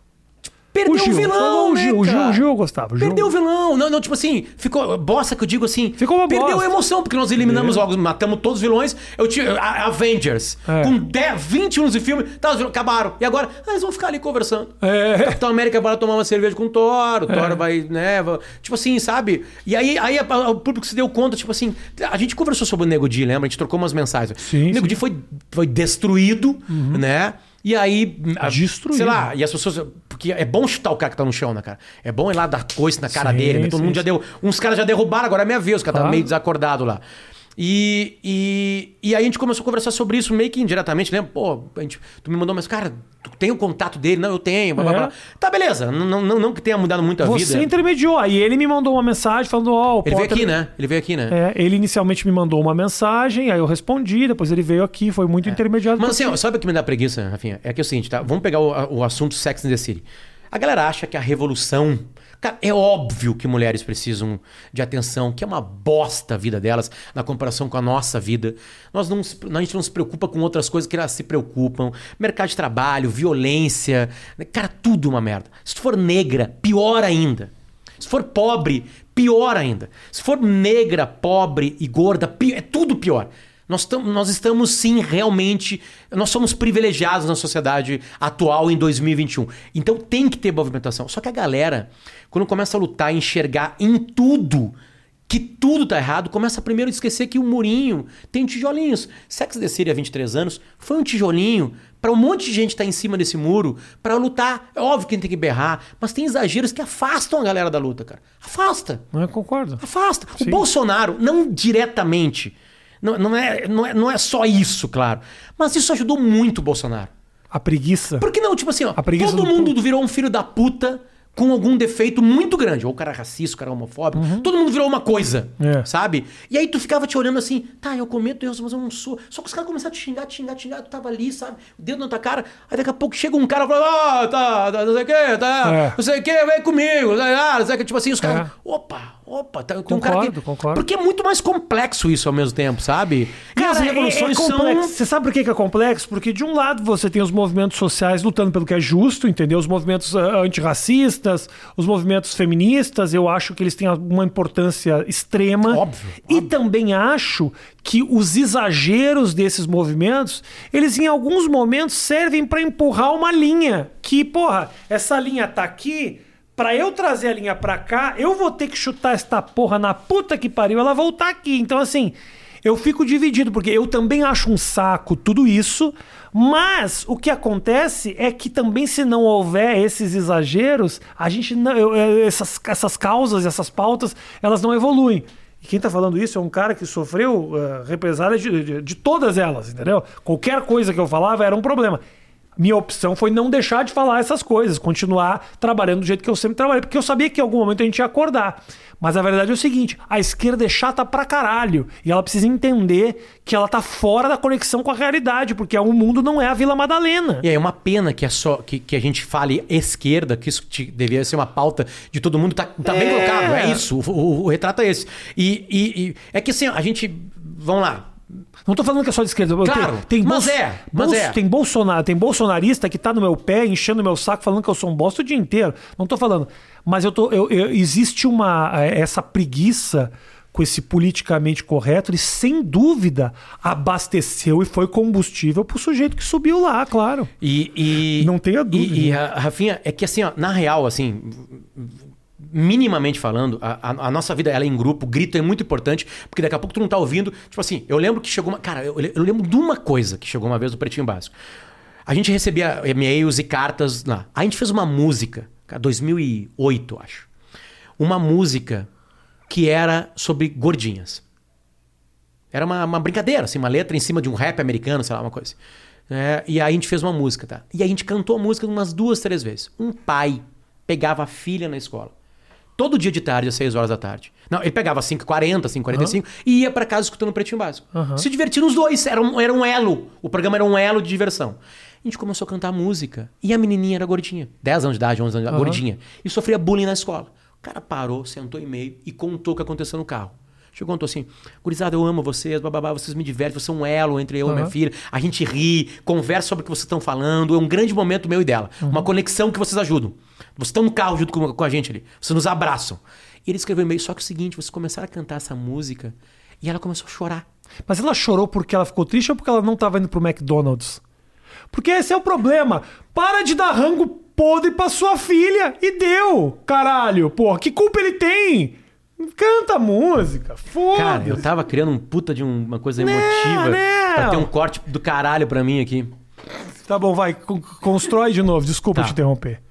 S2: Perdeu
S1: O Gil,
S2: o vilão,
S1: o
S2: né,
S1: Gil, o Gil, o Gil eu gostava, o Gil.
S2: Perdeu o vilão. Não, não, tipo assim, ficou. Bosta que eu digo assim.
S1: Ficou uma
S2: Perdeu
S1: bosta.
S2: a emoção, porque nós eliminamos logo, matamos todos os vilões. Eu a- Avengers.
S1: É.
S2: Com 10, 20 anos de filme, tá, vilões acabaram. E agora, ah, eles vão ficar ali conversando.
S1: É.
S2: Capitão América vai tomar uma cerveja com o Thor, o Thor vai, né? vai- Tipo assim, sabe? E aí, aí a- a- o público se deu conta, tipo assim, a gente conversou sobre o Nego Di, lembra? A gente trocou umas mensagens.
S1: Sim,
S2: o Nego. Di foi, foi destruído, né? E aí.
S1: Destruído.
S2: Sei lá, e as pessoas. Porque é bom chutar o cara que tá no chão, né, cara? É bom ir lá dar coice na cara
S1: Sim,
S2: dele, né? Todo
S1: sim,
S2: mundo já
S1: sim.
S2: deu. Uns caras já derrubaram, agora é minha vez, os caras
S1: Claro.
S2: tá meio desacordado lá. E, e, e aí a gente começou a conversar sobre isso, meio que indiretamente, lembra? Pô, a gente, tu me mandou, mas, cara, tu tem o contato dele? Não, eu tenho. Blá, blá,
S1: É.
S2: blá. Tá, beleza. Não, não, não, que tenha mudado muito a
S1: Você
S2: vida.
S1: intermediou. Aí ele me mandou uma mensagem falando, ó, o
S2: Ele veio
S1: Potter-
S2: aqui, né? Ele veio aqui, né?
S1: É, ele inicialmente me mandou uma mensagem, aí eu respondi, depois ele veio aqui, foi muito intermediado.
S2: É. Mas
S1: por
S2: assim, ó, sabe o que me dá preguiça, Rafinha? É que é o seguinte, tá? Vamos pegar o, o assunto Sex and the City. A galera acha que a revolução. Cara, é óbvio que mulheres precisam de atenção, que é uma bosta a vida delas na comparação com a nossa vida. Nós não, a gente não se preocupa com outras coisas que elas se preocupam. Mercado de trabalho, violência. né? Cara, tudo uma merda. Se for negra, pior ainda. Se for pobre, pior ainda. Se for negra, pobre e gorda, pi- é tudo pior. Nós, tam- nós estamos sim realmente. Nós somos privilegiados na sociedade atual em 2021. Então tem que ter movimentação. Só que a galera, quando começa a lutar, enxergar em tudo que tudo tá errado, começa primeiro a esquecer que o murinho tem tijolinhos. Sex the City há 23 anos foi um tijolinho para um monte de gente estar em cima desse muro para lutar. É óbvio que tem que berrar, mas tem exageros que afastam a galera da luta, cara. Afasta.
S1: Não é? Concordo.
S2: Afasta.
S1: Sim.
S2: O Bolsonaro, não diretamente, não, não, é, não, é, não é só isso, claro, mas isso ajudou muito o Bolsonaro.
S1: A preguiça.
S2: Por que não? Tipo assim, ó,
S1: A preguiça
S2: todo
S1: do
S2: mundo virou um filho da puta com algum defeito muito grande. Ou o cara é racista, o cara é homofóbico. Todo mundo virou uma coisa,
S1: É.
S2: sabe? E aí tu ficava te olhando assim, tá, eu cometo erros, mas eu não sou. Só que os caras começaram a te xingar, te xingar, te xingar. Tu tava ali, sabe? O dedo na tua cara. Aí daqui a pouco chega um cara e fala, ah, tá, tá, não sei o que, tá,
S1: É.
S2: não sei o que, vem comigo. Ah, não sei o que. Tipo assim, os caras,
S1: É.
S2: opa, opa. Tá, com um cara
S1: Concordo,
S2: que...
S1: concordo.
S2: Porque é muito mais complexo isso ao mesmo tempo, sabe? E as
S1: Cara, é-
S2: revoluções
S1: é,
S2: são...
S1: Você sabe por que que é complexo? Porque de um lado você tem os movimentos sociais lutando pelo que é justo, entendeu? Os movimentos ah, antirracistas, os movimentos feministas, eu acho que eles têm uma importância extrema.
S2: Óbvio,
S1: E também acho que os exageros desses movimentos, eles em alguns momentos servem para empurrar uma linha. Que, porra, essa linha tá aqui, Pra eu trazer a linha pra cá, eu vou ter que chutar esta porra na puta que pariu, ela voltar aqui. Então, assim, eu fico dividido, porque eu também acho um saco tudo isso, mas o que acontece é que também, se não houver esses exageros, a gente não. eu- essas, essas causas, essas pautas, elas não evoluem. E quem tá falando isso é um cara que sofreu eh, represália de, de, de todas elas, entendeu? Qualquer coisa que eu falava era um problema. Minha opção foi não deixar de falar essas coisas, continuar trabalhando do jeito que eu sempre trabalhei, porque eu sabia que em algum momento a gente ia acordar. Mas a verdade é o seguinte: a esquerda é chata pra caralho. E ela precisa entender que ela tá fora da conexão com a realidade, porque o mundo não é a Vila Madalena.
S2: E aí é uma pena que, é só, que, que a gente fale esquerda, que isso te- devia ser uma pauta de todo mundo. Tá, tá bem
S1: É.
S2: colocado, é isso. O, o- o retrato é esse. E, e- e é que assim, a gente. Vamos lá.
S1: Não tô falando que é só de esquerda.
S2: Claro,
S1: tem, tem
S2: mas
S1: bolso-
S2: é, mas
S1: bolso-
S2: é.
S1: Tem, Bolsonaro, tem bolsonarista que tá no meu pé, enchendo meu saco, falando que eu sou um bosta o dia inteiro. Não tô falando. Mas eu tô, eu- eu- existe uma eh, essa preguiça com esse politicamente correto, ele sem dúvida abasteceu e foi combustível pro sujeito que subiu lá, claro.
S2: E, e-
S1: Não tenha dúvida.
S2: E, e, Ra- Rafinha, é que assim, ó, na real, assim, minimamente falando, a, a- nossa vida ela é em grupo, grito é muito importante, porque daqui a pouco tu não tá ouvindo. Tipo assim, eu lembro que chegou uma. Cara, eu, eu lembro de uma coisa que chegou uma vez no Pretinho Básico. A gente recebia e-mails e cartas lá. A gente fez uma música, cara, 2008, eu acho. Uma música que era sobre gordinhas. Era uma, uma brincadeira, assim, uma letra em cima de um rap americano, sei lá, uma coisa. É, e aí a gente fez uma música, tá? E a gente cantou a música umas duas, três vezes. Um pai pegava a filha na escola. Todo dia de tarde, às 6 horas da tarde. Não, ele pegava 5h40, 5h45 e ia pra casa escutando o Pretinho Básico. Se divertindo os dois, era um, era um elo. O programa era um elo de diversão. A gente começou a cantar música e a menininha era gordinha. 10 anos de idade, 11 anos de idade, gordinha. E sofria bullying na escola. O cara parou, sentou em meio e contou o que aconteceu no carro. Chegou e contou assim: Gurizada, eu amo vocês, bababá, vocês me divertem, vocês são um elo entre eu e minha filha. A gente ri, conversa sobre o que vocês estão falando. É um grande momento meu e dela. Uma conexão que vocês ajudam. Vocês estão no carro junto com, com a gente ali. Vocês nos abraçam. E ele escreveu um e-mail, só que é o seguinte: vocês começaram a cantar essa música e ela começou a chorar.
S1: Mas ela chorou porque ela ficou triste ou porque ela não tava indo pro McDonald's? Porque esse é o problema. Para de dar rango podre pra sua filha. E deu, caralho. Porra, que culpa ele tem? Canta a música.
S2: Cara, eu
S1: Foda-se.
S2: tava criando um puta de um- uma coisa
S1: Não,
S2: emotiva
S1: não.
S2: pra ter um corte do caralho pra mim aqui.
S1: Tá bom, vai. con- Constrói de novo. Desculpa
S2: Tá.
S1: te interromper.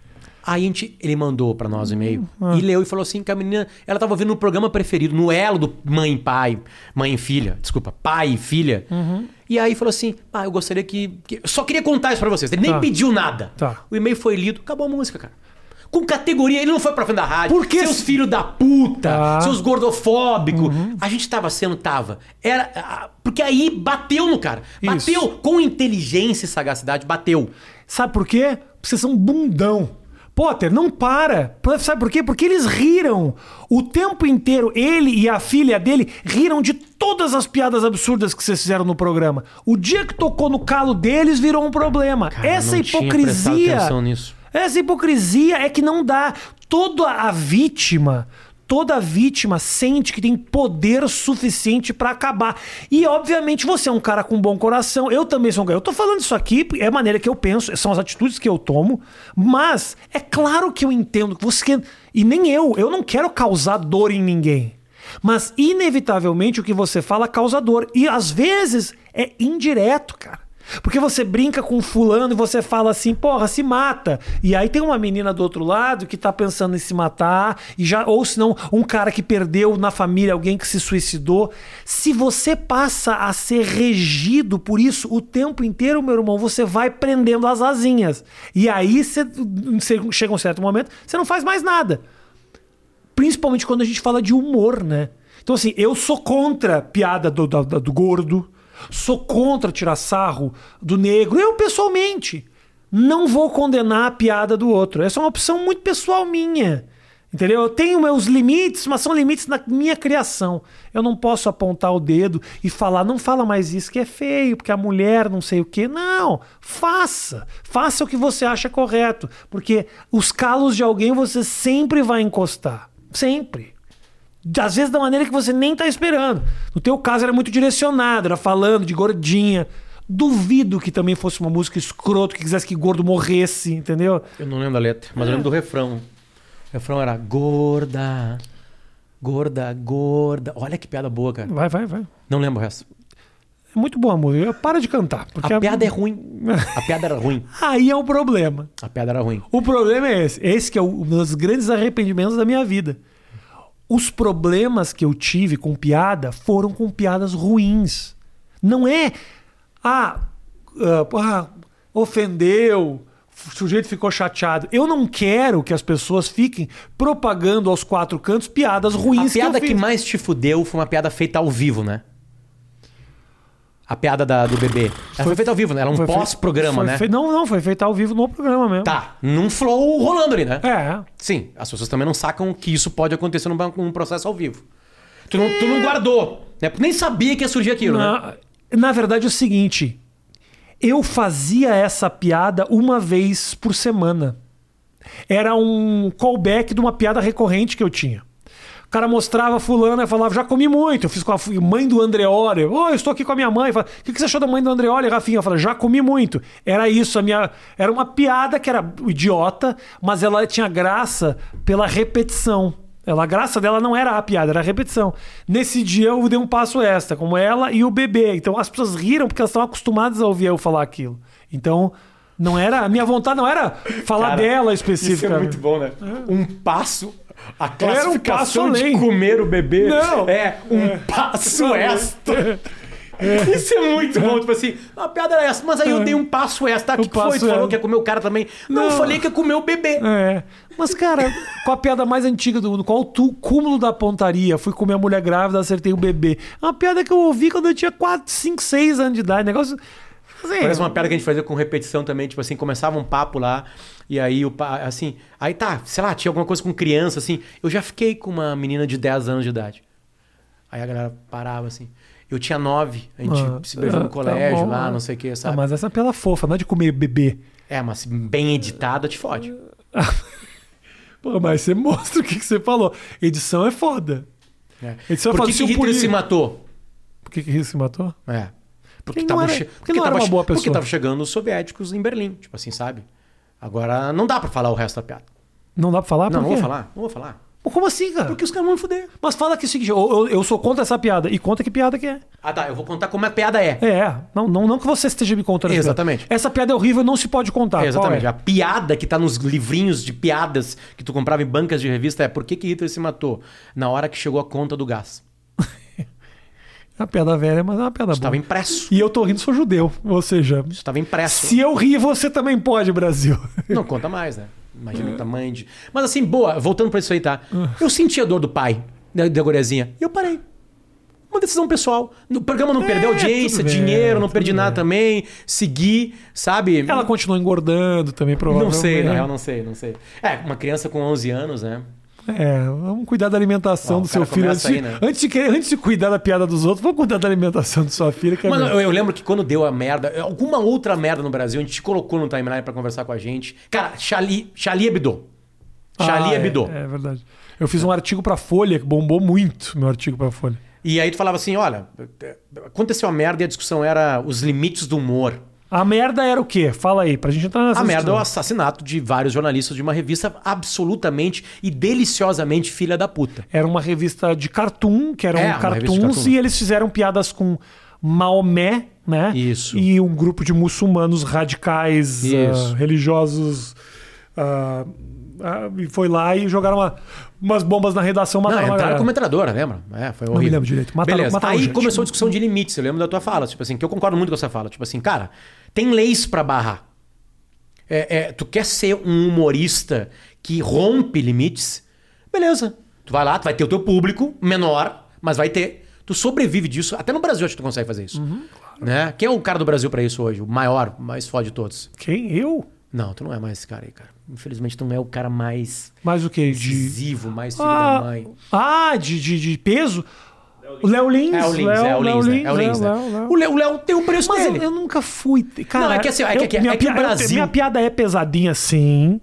S2: Aí a gente, ele mandou pra nós o e-mail
S1: Ah.
S2: e leu e falou assim que a menina, ela tava ouvindo no programa preferido, no elo do mãe e pai, mãe e filha, desculpa, pai e filha.
S1: Uhum.
S2: E aí falou assim: "Ah, eu gostaria que, que- só queria contar isso pra vocês". Ele nem
S1: Tá.
S2: pediu nada.
S1: Tá.
S2: O e-mail foi lido, acabou a música, cara. Com categoria, ele não foi pra frente da rádio.
S1: Por quê?
S2: Seus filhos da puta,
S1: Tá. Uhum.
S2: seus gordofóbicos. A gente tava sendo, tava. Era. Porque aí bateu no cara.
S1: Isso.
S2: Bateu com inteligência e sagacidade, bateu.
S1: Sabe por quê? Porque vocês são bundão. Potter, não para. Sabe por quê? Porque eles riram o tempo inteiro. Ele e a filha dele riram de todas as piadas absurdas que vocês fizeram no programa. O dia que tocou no calo deles virou um problema.
S2: Cara,
S1: Essa hipocrisia. Essa hipocrisia é que não dá. toda a vítima, toda vítima sente que tem poder suficiente pra acabar. E obviamente você é um cara com bom coração, eu também sou um cara. Eu tô falando isso aqui, é a maneira que eu penso, são as atitudes que eu tomo, mas é claro que eu entendo que você e nem eu, eu não quero causar dor em ninguém. Mas inevitavelmente o que você fala causa dor e às vezes é indireto, cara. Porque você brinca com fulano e você fala assim, porra, se mata. E aí tem uma menina do outro lado que tá pensando em se matar, e já ou senão um cara que perdeu na família alguém que se suicidou. Se você passa a ser regido por isso o tempo inteiro, meu irmão, você vai prendendo as asinhas. E aí você, chega um certo momento, você não faz mais nada. Principalmente quando a gente fala de humor, né? Então, assim, eu sou contra piada do, do, do gordo, sou contra tirar sarro do negro. Eu, pessoalmente, não vou condenar a piada do outro. Essa é uma opção muito pessoal minha. Entendeu? Eu tenho meus limites, mas são limites na minha criação. Eu não posso apontar o dedo e falar, não fala mais isso que é feio, porque a mulher não sei o quê. Não, faça. Faça o que você acha correto. Porque os calos de alguém você sempre vai encostar. Sempre. Às vezes da maneira que você nem tá esperando. No teu caso era muito direcionado, era falando de gordinha. Duvido que também fosse uma música escroto que quisesse que gordo morresse, entendeu?
S2: Eu não lembro da letra, mas eu lembro do refrão. O refrão era gorda, gorda, gorda. Olha que piada boa, cara.
S1: Vai, vai, vai.
S2: Não lembro o resto.
S1: É muito boa a música. Para de cantar. Porque
S2: A piada é ruim. A piada era ruim.
S1: Aí é um problema.
S2: A piada era ruim.
S1: O problema é esse. Esse que é um dos grandes arrependimentos da minha vida. Os problemas que eu tive com piada foram com piadas ruins. Não é. Ah, ah, ofendeu, o sujeito ficou chateado. Eu não quero que as pessoas fiquem propagando aos quatro cantos piadas
S2: A
S1: ruins
S2: piada
S1: que
S2: que, mais te fudeu foi uma piada feita ao vivo, né? A piada da- do bebê. Ela foi, feita ao vivo, né? Era um
S1: Foi fe-
S2: pós-programa,
S1: foi
S2: né?
S1: fe- Não, não, foi feita ao vivo no programa mesmo.
S2: Tá, num flow rolando ali, né?
S1: É.
S2: Sim, as pessoas também não sacam que isso pode acontecer num, num processo ao vivo. Tu não, tu não guardou, né? Porque nem sabia que ia surgir aquilo, né?
S1: Na, na verdade é o seguinte, eu fazia essa piada uma vez por semana. Era um callback de uma piada recorrente que eu tinha. O cara mostrava fulano e falava, já comi muito. Eu fiz com a mãe do Andreoli. Ô, eu estou aqui com a minha mãe. Fala, O que você achou da mãe do Andreoli, Rafinha? Eu já comi muito. Era isso, a minha. Era uma piada que era idiota, mas ela tinha graça pela repetição. Ela, a graça dela não era a piada, era a repetição. Nesse dia eu dei um passo extra, como ela e o bebê. Então as pessoas riram porque elas estavam acostumadas a ouvir eu falar aquilo. Então, não era. A minha vontade não era falar
S2: Cara,
S1: dela
S2: Isso é muito bom, né? Um passo. A
S1: Era um
S2: classificação
S1: passo
S2: de
S1: além.
S2: comer o bebê
S1: Não.
S2: é um passo extra. Isso é muito bom. Tipo assim, a piada era essa, mas aí eu dei um passo extra. O que, foi? Tu falou
S1: extra.
S2: que ia comer o cara também? Não, eu
S1: Não.
S2: falei que ia comer o bebê.
S1: É. Mas, cara, com a piada mais antiga do mundo, qual o cúmulo da pontaria? Fui comer a mulher grávida, acertei o bebê. É uma piada que eu ouvi quando eu tinha 4, 5, 6 anos de idade. Negócio. Assim,
S2: Parece uma piada que a gente fazia com repetição também, tipo assim, começava um papo lá, e aí o assim, aí tá, sei lá, tinha alguma coisa com criança, assim. Eu já fiquei com uma menina de 10 anos de idade. Aí a galera parava assim. Eu tinha 9, a gente
S1: Ah,
S2: se beijou
S1: ah,
S2: no
S1: tá
S2: colégio lá,
S1: ah.
S2: não sei o que,
S1: Ah,
S2: sabe?
S1: mas essa é pela fofa, não é de comer bebê.
S2: É, mas bem editada te fode.
S1: Pô, mas você mostra o que, que você falou. Edição é foda.
S2: É.
S1: Edição é
S2: Por
S1: foda.
S2: que, que
S1: poli-
S2: se matou?
S1: Por que, que Hitler se matou?
S2: É. Porque,
S1: Porque
S2: che-
S1: porque não era uma boa
S2: Porque
S1: pessoa.
S2: tava chegando os soviéticos em Berlim, tipo assim, sabe? Agora não dá pra falar o resto da piada.
S1: Não dá pra falar?
S2: não, não vou falar, não vou falar.
S1: Como assim, cara?
S2: Porque os caras vão me fuder.
S1: Mas fala que é o seguinte, eu, eu, eu sou contra essa piada. E conta que piada que é.
S2: Ah, tá, eu vou contar como a piada é.
S1: É, não, não, não que você esteja me contando. essa piada.
S2: Exatamente.
S1: Essa piada é horrível, não se pode contar.
S2: É, exatamente.
S1: Qual
S2: A piada que tá nos livrinhos de piadas que tu comprava em bancas de revista é por que, que Hitler se matou? Na hora que chegou a conta do gás.
S1: É? É uma piada velha, mas é uma piada
S2: Isso
S1: boa.
S2: estava impresso.
S1: E eu tô rindo, sou judeu. Ou seja,
S2: estava impresso.
S1: se eu rir, você também pode, Brasil.
S2: Não conta mais, né? Imagina o tamanho de. Mas assim, boa, voltando pra isso aí, tá?
S1: Ah.
S2: Eu senti a dor do pai, da, da guriazinha. E eu parei. Uma decisão pessoal. O programa não perdeu audiência,
S1: É, bem,
S2: dinheiro, não perdi nada
S1: bem.
S2: também. Segui, sabe?
S1: Ela continuou engordando também,
S2: Não
S1: provavelmente.
S2: sei, na real, não sei, não sei. É, uma criança com 11 anos, né?
S1: É, vamos cuidar da alimentação
S2: Ó,
S1: do seu filho. Antes,
S2: aí, né?
S1: antes, de, antes de cuidar da piada dos outros, vamos cuidar da alimentação da sua filha. É
S2: Mano,
S1: melhor.
S2: eu, eu lembro que quando deu a merda, alguma outra merda no Brasil, a gente te colocou no timeline pra conversar com a gente. Cara, Charlie, Charlie Hebdo. Charlie
S1: Ah,
S2: Hebdo.
S1: É, é verdade. Eu fiz um artigo pra Folha, que bombou muito meu artigo pra Folha.
S2: E aí tu falava assim, olha, aconteceu a merda e a discussão era os limites do humor.
S1: A merda era o quê? Fala aí, pra gente entrar nessa
S2: A merda é o assassinato de vários jornalistas de uma revista absolutamente e deliciosamente filha da puta.
S1: Era uma revista de cartoon, que eram
S2: É,
S1: cartoons,
S2: cartoon.
S1: e eles fizeram piadas com Maomé, né?
S2: Isso.
S1: E um grupo de muçulmanos radicais, ah, religiosos. ah, e foi lá e jogaram uma- umas bombas na redação,
S2: Não,
S1: mataram uma
S2: entraram como metralhadora, lembra? É, foi horrível.
S1: me lembro direito. Mataram-
S2: Beleza.
S1: mataram
S2: Aí
S1: gente.
S2: começou a discussão de limites. Eu lembro da tua fala, tipo assim, que eu concordo muito com essa fala. Tipo assim, cara, tem leis pra barrar. É, é, tu quer ser um humorista que rompe limites? Beleza. Tu vai lá, tu vai ter o teu público menor, mas vai ter. Tu sobrevive disso. Até no Brasil acho que tu consegue fazer isso.
S1: Uhum,
S2: né? Quem é o cara do Brasil pra isso hoje? O maior, mais foda de todos.
S1: Quem? Eu?
S2: Não, tu não é mais esse cara aí, cara. Infelizmente, tu não é o cara mais
S1: Mais o quê? De...
S2: decisivo, mais filho
S1: Ah,
S2: da mãe.
S1: ah, de, de, de peso? O Léo Lins.
S2: É o Lins,
S1: Léo-
S2: é o
S1: Léo
S2: Lins, né? É o Lins, né?
S1: Léo, Léo.
S2: O Léo, o Léo tem o preço
S1: Mas eu,
S2: dele.
S1: eu nunca fui. Cara,
S2: Não, é que assim, é que-
S1: eu-
S2: é que-
S1: minha,
S2: é que o
S1: pia- eu-
S2: Brasil-
S1: minha piada é pesadinha, sim.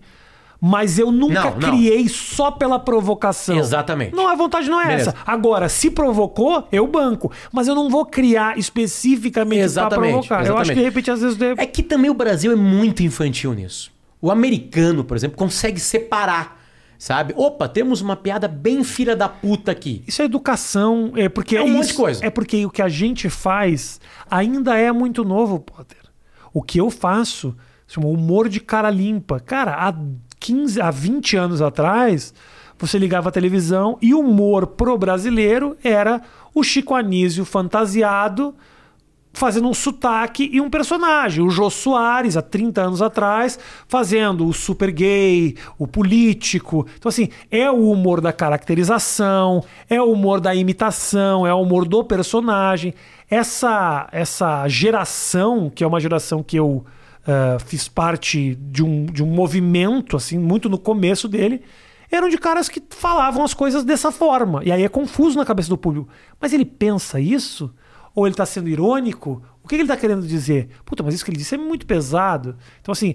S1: Mas eu nunca
S2: Não, não.
S1: criei só pela provocação.
S2: Exatamente.
S1: Não, a vontade não é
S2: Beleza.
S1: essa. Agora, se provocou, eu banco. Mas eu não vou criar especificamente pra
S2: Exatamente,
S1: provocar. Eu acho
S2: exatamente.
S1: que, de repente, às vezes... deve-
S2: É que também o Brasil é muito infantil nisso. O americano, por exemplo, consegue separar, sabe? Opa, temos uma piada bem filha da puta aqui.
S1: Isso é educação, é porque
S2: É um
S1: isso,
S2: monte de coisa.
S1: É porque o que a gente faz ainda é muito novo, Potter. O que eu faço, se chama humor de cara limpa. Cara, há 15, há 20 anos atrás, você ligava a televisão e o humor pro brasileiro era o Chico Anísio fantasiado fazendo um sotaque e um personagem. O Jô Soares, há 30 anos atrás, fazendo o super gay, o político. Então, assim, é o humor da caracterização, é o humor da imitação, é o humor do personagem. Essa, essa geração, que é uma geração que eu eh, fiz parte de um, de um movimento, assim, muito no começo dele, eram de caras que falavam as coisas dessa forma. E aí é confuso na cabeça do público. Mas ele pensa isso? Ou ele está sendo irônico? O que ele está querendo dizer? Puta, mas isso que ele disse é muito pesado. Então, assim,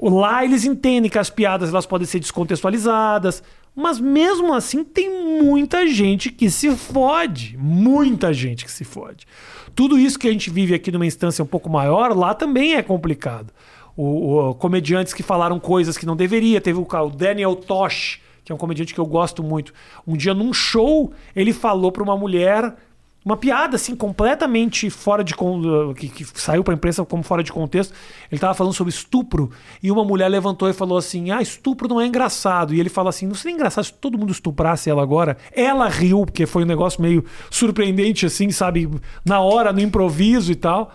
S1: lá eles entendem que as piadas elas podem ser descontextualizadas. Mas mesmo assim, tem muita gente que se fode. Muita gente que se fode. Tudo isso que a gente vive aqui numa instância um pouco maior, lá também é complicado. O, o- comediantes que falaram coisas que não deveria. Teve o, o Daniel Tosh, que é um comediante que eu gosto muito. Um dia num show, ele falou para uma mulher uma piada assim completamente fora de con- que, que saiu para imprensa como fora de contexto. Ele tava falando sobre estupro e uma mulher levantou e falou assim: "Ah, estupro não é engraçado". E ele fala assim: "Não seria engraçado se todo mundo estuprasse ela agora?". Ela riu porque foi um negócio meio surpreendente assim, sabe, na hora, no improviso e tal.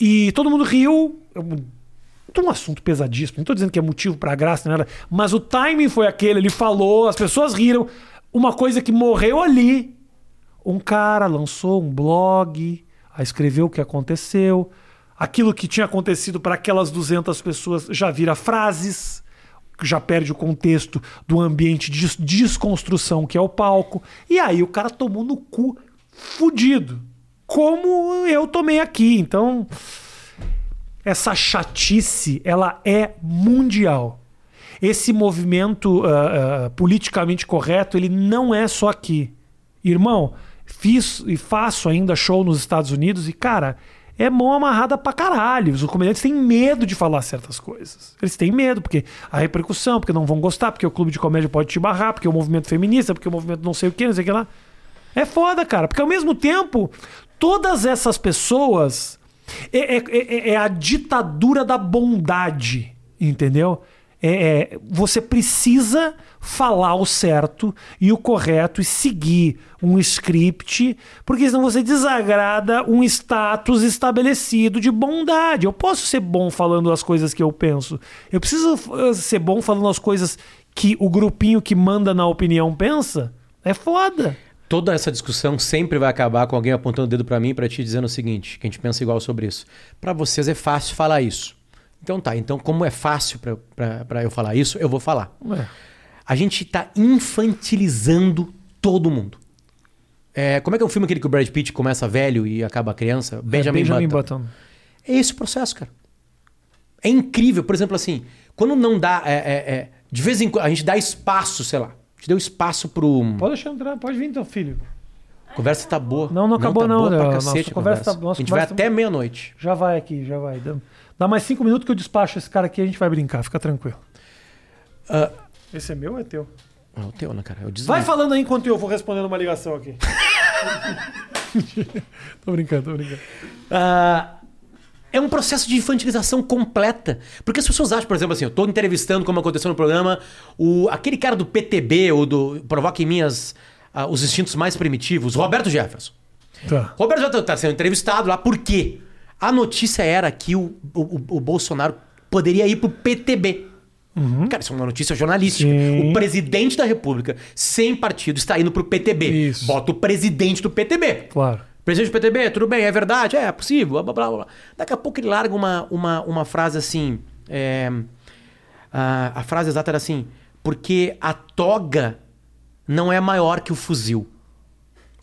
S1: E todo mundo riu. É um assunto pesadíssimo. Não tô dizendo que é motivo pra graça, nada. Mas o timing foi aquele. Ele falou, as pessoas riram. Uma coisa que morreu ali. Um cara lançou um blog, aí escreveu o que aconteceu. Aquilo que tinha acontecido para aquelas 200 pessoas já vira frases, já perde o contexto do ambiente de des- desconstrução que é o palco. E aí o cara tomou no cu fudido. Como eu tomei aqui. Então, essa chatice ela é mundial. Esse movimento ah, ah, politicamente correto ele não é só aqui. Irmão, fiz e faço ainda show nos Estados Unidos e, cara, é mão amarrada pra caralho. Os comediantes têm medo de falar certas coisas. Eles têm medo, porque a repercussão, porque não vão gostar, porque o clube de comédia pode te barrar, porque o movimento feminista, porque o movimento não sei o que, não sei o que lá. É foda, cara. Porque ao mesmo tempo, todas essas pessoas. É, é- é- é a ditadura da bondade, entendeu? É, é- você precisa falar o certo e o correto e seguir um script, porque senão você desagrada um status estabelecido de bondade. Eu posso ser bom falando as coisas que eu penso. Eu preciso eh, ser bom falando as coisas que o grupinho que manda na opinião pensa. É foda.
S2: Toda essa discussão sempre vai acabar com alguém apontando o dedo pra mim e pra ti dizendo o seguinte, que a gente pensa igual sobre isso. Pra vocês é fácil falar isso. Então tá, então como é fácil pra eu falar isso, eu vou falar.
S1: Ué.
S2: A gente tá infantilizando todo mundo. É, como é que é o filme aquele que o Brad Pitt começa velho e acaba criança? Benjamin,
S1: É, Benjamin
S2: Button.
S1: Button.
S2: É esse o processo, cara. É incrível. Por exemplo, assim, quando não dá é, é, é, De vez em quando, a gente dá espaço, sei lá. A gente deu espaço pro.
S1: Pode deixar entrar, pode vir então, filho.
S2: Conversa tá boa.
S1: Não, não acabou
S2: tá
S1: não, né?
S2: pra
S1: Nossa
S2: cacete a
S1: conversa
S2: conversa.
S1: tá- nossa
S2: a gente vai
S1: conversa tá-
S2: até meia-noite.
S1: Já vai aqui, já vai. Dá- mais cinco minutos que eu despacho esse cara aqui e a gente vai brincar, fica tranquilo.
S2: Ah,
S1: Esse é meu ou é teu?
S2: é o teu, né, cara? Eu
S1: Vai falando aí enquanto eu vou respondendo uma ligação aqui. tô brincando, tô brincando.
S2: Ah, é um processo de infantilização completa. Porque as pessoas acham, por exemplo, assim, eu tô entrevistando, como aconteceu no programa, o, aquele cara do PTB, ou do Provoca em Minhas ah, os Instintos Mais Primitivos, Roberto Jefferson.
S1: Tá.
S2: Roberto Jefferson está sendo entrevistado lá, por quê? A notícia era que o, o, o Bolsonaro poderia ir pro PTB. Cara, isso é uma notícia jornalística.
S1: Sim.
S2: O presidente da República, sem partido, está indo pro PTB.
S1: Isso.
S2: Bota o presidente do PTB.
S1: Claro.
S2: Presidente do PTB, tudo bem, é verdade, é, é possível, blá, blá, blá. Daqui a pouco ele larga uma, uma, uma frase assim. é, a, a frase exata era assim: porque a toga não é maior que o fuzil.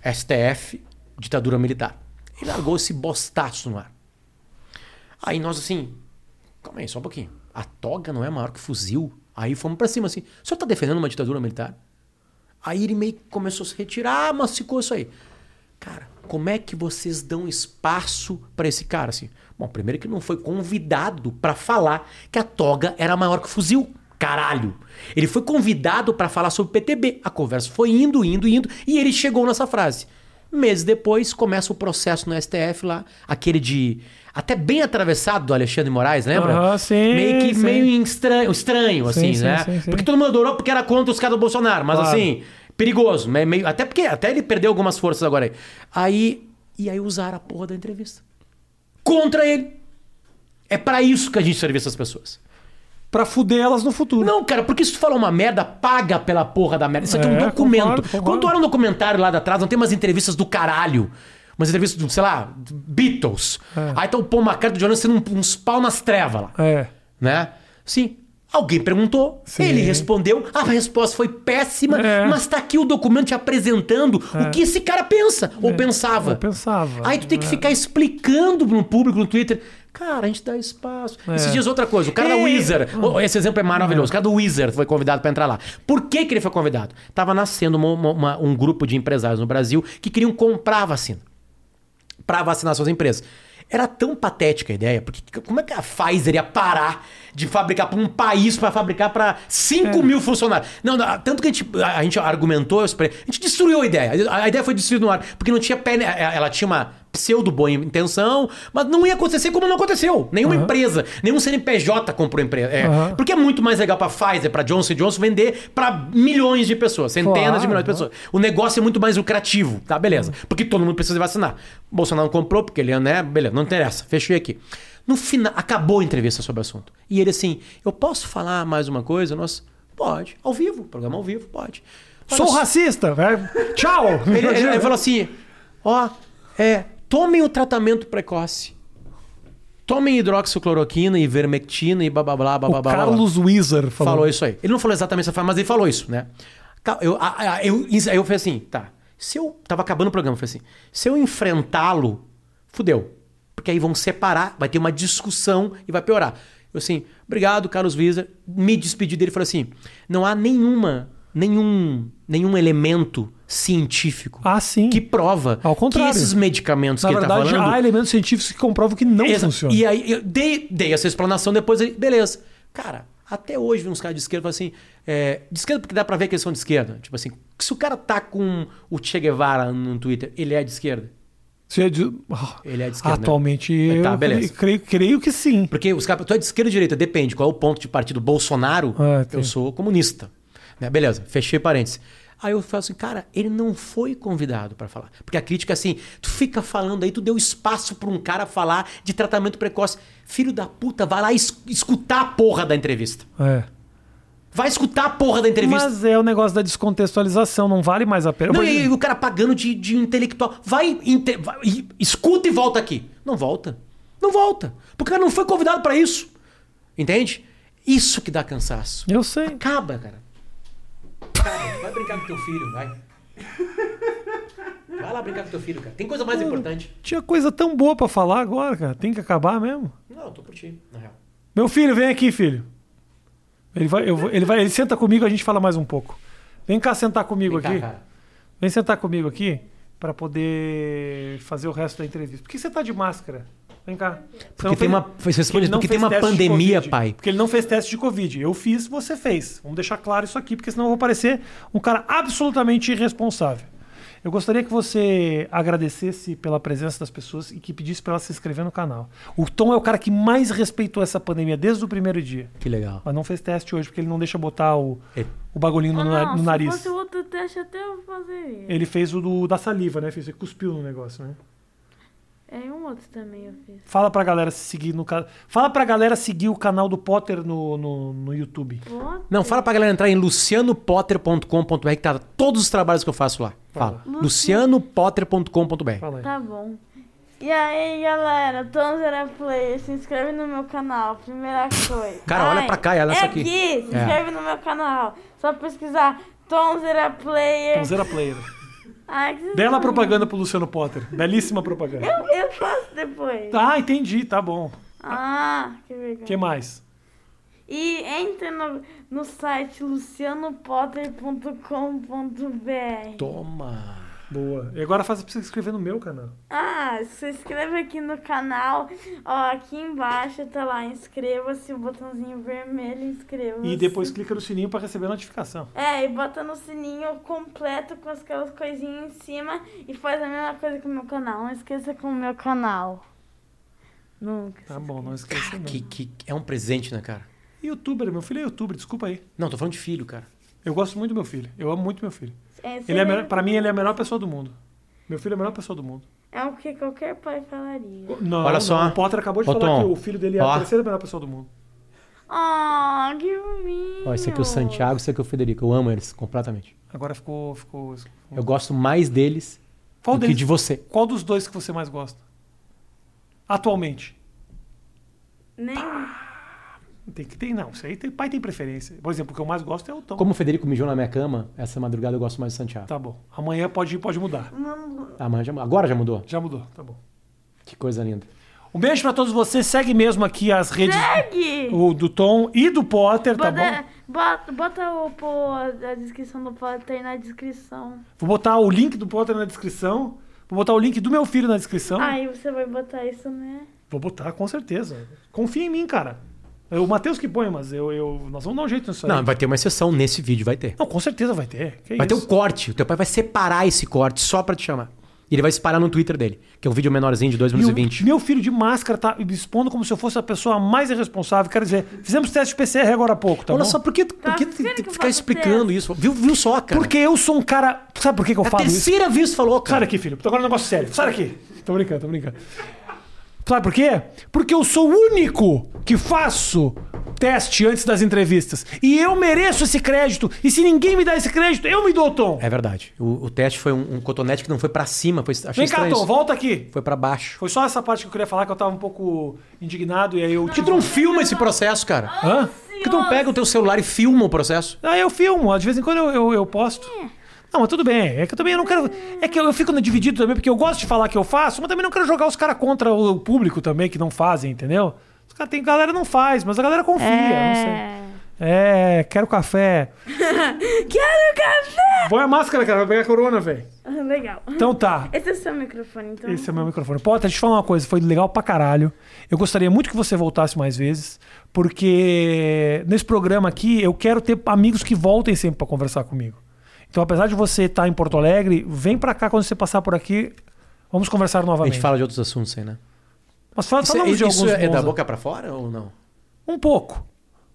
S2: STF, ditadura militar. Ele largou esse bostaço no ar. Aí nós assim, calma aí, só um pouquinho. A toga não é maior que fuzil? Aí fomos pra cima assim. O senhor tá defendendo uma ditadura militar? Aí ele meio que começou a se retirar, mas ficou isso aí. Cara, como é que vocês dão espaço pra esse cara assim? Bom, primeiro que não foi convidado pra falar que a toga era maior que o fuzil. Caralho. Ele foi convidado pra falar sobre PTB. A conversa foi indo, indo, indo e ele chegou nessa frase. Meses depois começa o processo no STF lá, aquele de até bem atravessado do Alexandre Moraes, lembra?
S1: Aham, sim,
S2: meio que
S1: sim.
S2: meio estranho, estranho assim,
S1: sim,
S2: né?
S1: sim, sim.
S2: Porque todo mundo adorou porque era contra os caras do Bolsonaro, mas
S1: Claro.
S2: assim, perigoso, né? meio, até porque até ele perdeu algumas forças agora aí. Aí e aí usaram a porra da entrevista contra ele. É pra isso que a gente serve essas pessoas.
S1: Pra fuder elas no futuro.
S2: Não, cara, porque se tu falar uma merda, paga pela porra da merda. Isso aqui é, um
S1: É,
S2: documento.
S1: concordo, concordo.
S2: Quando tu olha um documentário lá de atrás, não tem umas entrevistas do caralho. Umas entrevistas do, sei lá, Beatles.
S1: É.
S2: Aí tá o Paul McCartney do Jonas sendo um- uns pau nas trevas lá.
S1: É.
S2: Né? Sim. Alguém perguntou,
S1: Sim.
S2: ele respondeu, a resposta foi péssima,
S1: É.
S2: mas tá aqui o documento te apresentando o que esse cara pensa, ou pensava.
S1: É. ou pensava.
S2: Aí tu tem que
S1: É.
S2: ficar explicando no público, no Twitter. Cara, a gente dá espaço.
S1: É.
S2: Esses dias outra coisa. O cara da
S1: É.
S2: Wizard. oh, Esse exemplo é maravilhoso. O cara do Wizard foi convidado para entrar lá. Por que, que ele foi convidado? Tava nascendo uma- uma- um grupo de empresários no Brasil que queriam comprar a vacina para vacinar suas empresas. Era tão patética a ideia, porque como é que a Pfizer ia parar de fabricar para um país para fabricar para 5
S1: É.
S2: mil funcionários? Não, não, tanto que a gente, a, a gente argumentou, a gente destruiu a ideia. A, a ideia foi destruída no ar, porque não tinha pé, ela tinha uma pseudo boa intenção, mas não ia acontecer como não aconteceu. Nenhuma empresa, nenhum CNPJ comprou empresa. É,
S1: Aham.
S2: Porque é muito mais legal para Pfizer, para Johnson Johnson vender para milhões de pessoas, centenas
S1: Claro,
S2: de milhões de pessoas. O negócio é muito mais lucrativo, tá? Beleza. Porque todo mundo precisa vacinar. Bolsonaro não comprou, porque ele, né? Beleza, não interessa. Fechei aqui. No final, acabou a entrevista sobre o assunto. E ele assim, eu posso falar mais uma coisa? Nós, pode. Ao vivo, programa ao vivo, pode. Olha
S1: Sou
S2: só-
S1: racista. velho. Tchau.
S2: ele, ele- ele falou assim: ó, é, tomem o tratamento precoce. Tomem hidroxicloroquina, ivermectina e blá blá blá blá
S1: O
S2: blá blá. blá.
S1: Carlos Wizard falou.
S2: Falou isso aí. Ele não falou exatamente essa frase, mas ele falou isso, né? Eu, eu, aí eu falei assim, tá. Se eu. Tava acabando o programa, eu falei assim. Se eu enfrentá-lo, fudeu. Porque aí vão separar, vai ter uma discussão e vai piorar. Eu assim, obrigado, Carlos Wieser. Me despedi dele e falei assim: não há nenhuma, nenhum, nenhum elemento científico
S1: Ah, sim.
S2: que prova
S1: Ao contrário.
S2: que esses medicamentos
S1: Na
S2: que ele tá
S1: verdade,
S2: falando.
S1: há elementos científicos que comprovam que não funciona.
S2: E aí eu dei, dei essa explanação, depois ele, beleza. Cara, até hoje uns caras de esquerda falam assim, é, de esquerda porque dá pra ver que eles são de esquerda. Tipo assim, se o cara tá com o Che Guevara no Twitter, ele é de esquerda.
S1: Você é de- Ah,
S2: Ele é de esquerda. né?
S1: Atualmente,
S2: Tá,
S1: eu
S2: beleza.
S1: creio, creio que sim.
S2: Porque os caras, tu é de esquerda ou direita, depende. Qual é o ponto de partido Bolsonaro?
S1: Ah,
S2: eu sou comunista. Né? Beleza, fechei parênteses. Aí eu falo assim, cara, ele não foi convidado pra falar. Porque a crítica é assim, tu fica falando aí, tu deu espaço pra um cara falar de tratamento precoce. Filho da puta, vai lá es- escutar a porra da entrevista.
S1: É.
S2: Vai escutar a porra da entrevista.
S1: Mas é o negócio da descontextualização, não vale mais a pena.
S2: Não, e o cara pagando de, de intelectual. Vai, inte- vai- escuta e volta aqui. Não volta. Não volta. Porque o cara não foi convidado pra isso. Entende? Isso que dá cansaço.
S1: Eu sei.
S2: Acaba, cara. Cara, vai brincar com teu filho, vai. Vai lá brincar com teu filho, cara. Tem coisa mais importante.
S1: Tinha coisa tão boa pra falar agora, cara. Tem que acabar mesmo.
S2: Não, eu tô por ti, na real.
S1: Meu filho, vem aqui, filho. Ele vai, eu ele vai, ele senta comigo, a gente fala mais um pouco. Vem cá sentar comigo
S2: Vem cá,
S1: aqui.
S2: cara.
S1: Vem sentar comigo aqui para poder fazer o resto da entrevista. Por que você tá de máscara? Vem cá.
S2: Porque
S1: não
S2: tem
S1: fez-
S2: uma- você responde, porque tem uma pandemia, pai.
S1: Porque ele não fez teste de Covid. Eu fiz, você fez. Vamos deixar claro isso aqui, porque senão eu vou parecer um cara absolutamente irresponsável. Eu gostaria que você agradecesse pela presença das pessoas e que pedisse para elas se inscrever no canal. O Tom é o cara que mais respeitou essa pandemia desde o primeiro dia.
S2: Que legal.
S1: Mas não fez teste hoje, porque ele não deixa botar o,
S2: É.
S1: o bagulhinho no,
S3: Ah,
S1: na-
S3: não,
S1: no
S3: se
S1: nariz.
S3: fosse outro teste, até eu fazeria.
S1: Ele fez o do, da saliva, né? Fez, ele cuspiu no negócio, né?
S3: É, um outro também eu fiz.
S1: Fala pra galera se seguir no canal. Fala pra galera seguir o canal do Potter no, no, no YouTube.
S3: Pô,
S2: Não, fala pra galera entrar em lucianopotter.com.br que tá todos os trabalhos que eu faço lá. Fala.
S3: Fala.
S2: lucianopotter.com.br.
S1: Fala aí.
S3: Tá bom. E aí, galera, Tonzera Player, se inscreve no meu canal, primeira coisa.
S2: Cara, olha
S3: Ai,
S2: pra cá e olha
S3: é
S2: isso aqui.
S3: aqui, se
S2: É.
S3: inscreve no meu canal. Só pesquisar Tonzera Player.
S1: Tonzeira Player.
S3: Ai, que vocês
S1: Bela propaganda pro Luciano Potter. Belíssima propaganda.
S3: Eu, eu faço depois.
S1: Tá, entendi, tá bom.
S3: Ah, que
S1: O
S3: vergonha.
S1: que mais?
S3: E entre no, no site lucianopotter.com.br.
S2: Toma.
S1: Boa. E agora faz pra você se inscrever no meu canal.
S3: Ah, se inscreve aqui no canal. Ó, aqui embaixo tá lá, inscreva-se, o botãozinho vermelho, inscreva-se.
S1: E depois clica no sininho pra receber a notificação.
S3: É, e bota no sininho completo com aquelas coisinhas em cima e faz a mesma coisa com o meu canal. Não esqueça com o meu canal. Nunca.
S1: Tá bom, não esqueça não.
S2: Que, que é um presente, né, cara?
S1: Youtuber, meu filho é youtuber, desculpa aí.
S2: Não, tô falando de filho, cara.
S1: Eu gosto muito do meu filho. Eu amo muito meu filho.
S3: É,
S1: Ele é melhor, pra mim, ele é a melhor pessoa do mundo. Meu filho é a melhor pessoa do mundo.
S3: É o que qualquer pai falaria.
S1: Não,
S2: Olha
S1: não,
S2: só.
S1: O Potter acabou de
S2: Ô,
S1: falar
S2: Tom.
S1: que o filho dele é
S2: Ó.
S1: a terceira melhor pessoa do mundo.
S3: Ah, que bonitinho.
S2: Ó, esse aqui é o Santiago, esse aqui é o Federico. Eu amo eles completamente.
S1: Agora ficou. ficou...
S2: Eu gosto mais deles
S1: Qual
S2: do que
S1: deles?
S2: de você.
S1: Qual dos dois que você mais gosta? Atualmente?
S3: Nem...
S1: Tem que ter, não. Isso aí tem, pai tem preferência. Por exemplo, o que eu mais gosto é o Tom.
S2: Como o Federico mijou na minha cama, essa madrugada eu gosto mais do Santiago.
S1: Tá bom. Amanhã pode, pode mudar.
S3: Não-
S2: mas já- agora já mudou?
S1: Já mudou, tá bom.
S2: Que coisa linda.
S1: Um beijo pra todos vocês. Segue mesmo aqui as redes
S3: Segue!
S1: o, do Tom e do Potter, tá bom?
S3: Bota, bota, bota o, pô, a descrição do Potter aí na descrição.
S1: Vou botar o link do Potter na descrição. Vou botar o link do meu filho na descrição.
S3: Aí você vai botar isso, né?
S1: Vou botar, com certeza. Confia em mim, cara. O Matheus que põe, mas eu, eu, nós vamos dar um jeito nisso aí.
S2: Não, vai ter uma exceção nesse vídeo, vai ter.
S1: Não, com certeza vai ter. Que
S2: Vai ter
S1: isso?
S2: o corte. O teu pai vai separar esse corte só pra te chamar. E ele vai separar no Twitter dele, que é um vídeo menorzinho de 2
S1: E
S2: minutos e 20.
S1: meu filho de máscara tá me expondo como se eu fosse a pessoa mais irresponsável. Quero dizer, fizemos teste de PCR agora há pouco, tá
S2: Olha
S1: bom?
S2: só, por que, por
S3: Tá
S2: que
S3: vendo
S2: tem
S3: que
S2: que ficar explicando
S3: teste?
S2: isso? Viu, viu só, cara?
S1: Porque eu sou um cara. Sabe por que, que eu
S2: É a
S1: falo isso?
S2: terceira vez que falou,
S1: Sai
S2: cara.
S1: daqui, filho. Agora é um negócio sério. Sai daqui. Tô brincando, tô brincando. Sabe por quê? Porque eu sou o único que faço teste antes das entrevistas. E eu mereço esse crédito. E se ninguém me dá esse crédito, eu me dou, Tom.
S2: É verdade. O, o teste foi um, um cotonete que não foi pra cima. Foi, achei
S1: Vem cá, Tom, volta aqui.
S2: Foi pra baixo.
S1: Foi só essa parte que eu queria falar que eu tava um pouco indignado e aí eu.
S2: Por que tu não filma esse processo, cara?
S1: Hã?
S2: Por que tu não pega o teu celular e filma o processo?
S1: Ah, eu filmo, de vez em quando eu, eu, eu posto. Não, mas tudo bem. É que eu também não quero. É que eu, eu fico dividido também, porque eu gosto de falar que eu faço, mas também não quero jogar os caras contra o público também, que não fazem, entendeu? Os caras tem galera não faz, mas a galera confia, não sei. É, quero café.
S3: Quero café!
S1: Põe a máscara, cara, vai pegar corona, velho.
S3: Ah, Legal.
S1: Então tá.
S3: Esse é o seu microfone, então.
S1: Esse é o meu microfone. Potter, deixa eu te falar uma coisa, foi legal pra caralho. Eu gostaria muito que você voltasse mais vezes, porque nesse programa aqui eu quero ter amigos que voltem sempre pra conversar comigo. Então, apesar de você estar em Porto Alegre, vem pra cá quando você passar por aqui, vamos conversar
S2: A
S1: novamente.
S2: gente fala de outros assuntos aí, né?
S1: Mas fala,
S2: Isso,
S1: falamos de
S2: isso
S1: alguns
S2: é da
S1: bons-
S2: boca pra fora ou não?
S1: Um pouco.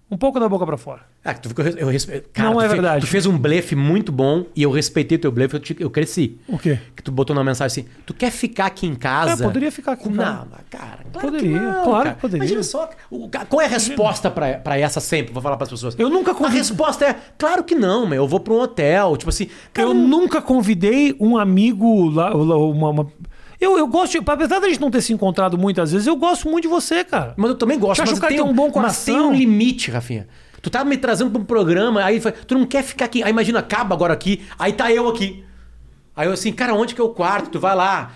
S1: Um pouco da boca pra fora.
S2: Ah, tu que eu, res- eu respeito. Cara,
S1: Não é verdade.
S2: Tu fez um blefe muito bom e eu respeitei teu blefe, eu, te- eu cresci.
S1: O quê?
S2: Que tu botou numa mensagem assim: tu quer ficar aqui em casa?
S1: É, poderia ficar aqui em
S2: Não,
S1: casa.
S2: cara, claro
S1: Poderia,
S2: que não,
S1: claro
S2: cara.
S1: que poderia.
S2: Imagina só, o- qual é a resposta pra, pra essa sempre? Vou falar pras pessoas.
S1: Eu nunca
S2: A
S1: convido-
S2: resposta é: claro que não, meu. Eu vou pra um hotel. Tipo assim, cara,
S1: Eu nunca convidei um amigo lá. lá, Uma, uma- Eu, eu gosto, de, apesar da gente não ter se encontrado muitas vezes, eu gosto muito de você, cara.
S2: Mas eu também gosto,
S1: Eu acho
S2: mas
S1: que o cara
S2: tem,
S1: tem um bom
S2: mas tem
S1: coração.
S2: um limite, Rafinha. Tu tá me trazendo pra um programa, aí tu não quer ficar aqui. Aí imagina, acaba agora aqui, aí tá eu aqui. Aí eu assim, cara, onde que é o quarto? Tu vai lá,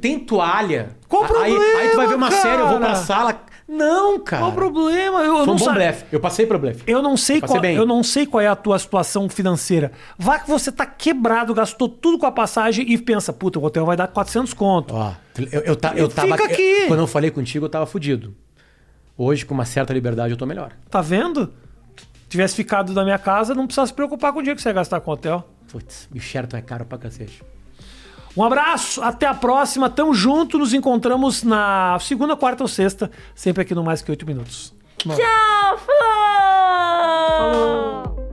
S2: tem toalha.
S1: Qual o
S2: aí,
S1: problema,
S2: aí tu vai ver uma
S1: cara?
S2: série, eu vou pra sala. Não, cara.
S1: Qual o problema? Eu,
S2: Foi
S1: não
S2: um bom blefe. Eu passei pro blefe.
S1: Eu não sei
S2: Eu
S1: qual,
S2: bem.
S1: eu não sei qual é a tua situação financeira. Vá que você tá quebrado, gastou tudo com a passagem e pensa, puta, o hotel vai dar 400 conto.
S2: Ó, eu, eu, ta- eu
S1: Fica
S2: tava.
S1: aqui.
S2: eu- quando eu falei contigo, eu tava fudido. Hoje, com uma certa liberdade, eu tô melhor.
S1: Tá vendo? Tivesse ficado na minha casa, não precisava se preocupar com o dinheiro que você ia gastar com o hotel.
S2: Putz, Sheraton é caro pra cacete.
S1: Um abraço, até a próxima. Tamo junto, nos encontramos na segunda, quarta ou sexta, sempre aqui no Mais Que Oito Minutos. Bom.
S3: Tchau! Falou! falou.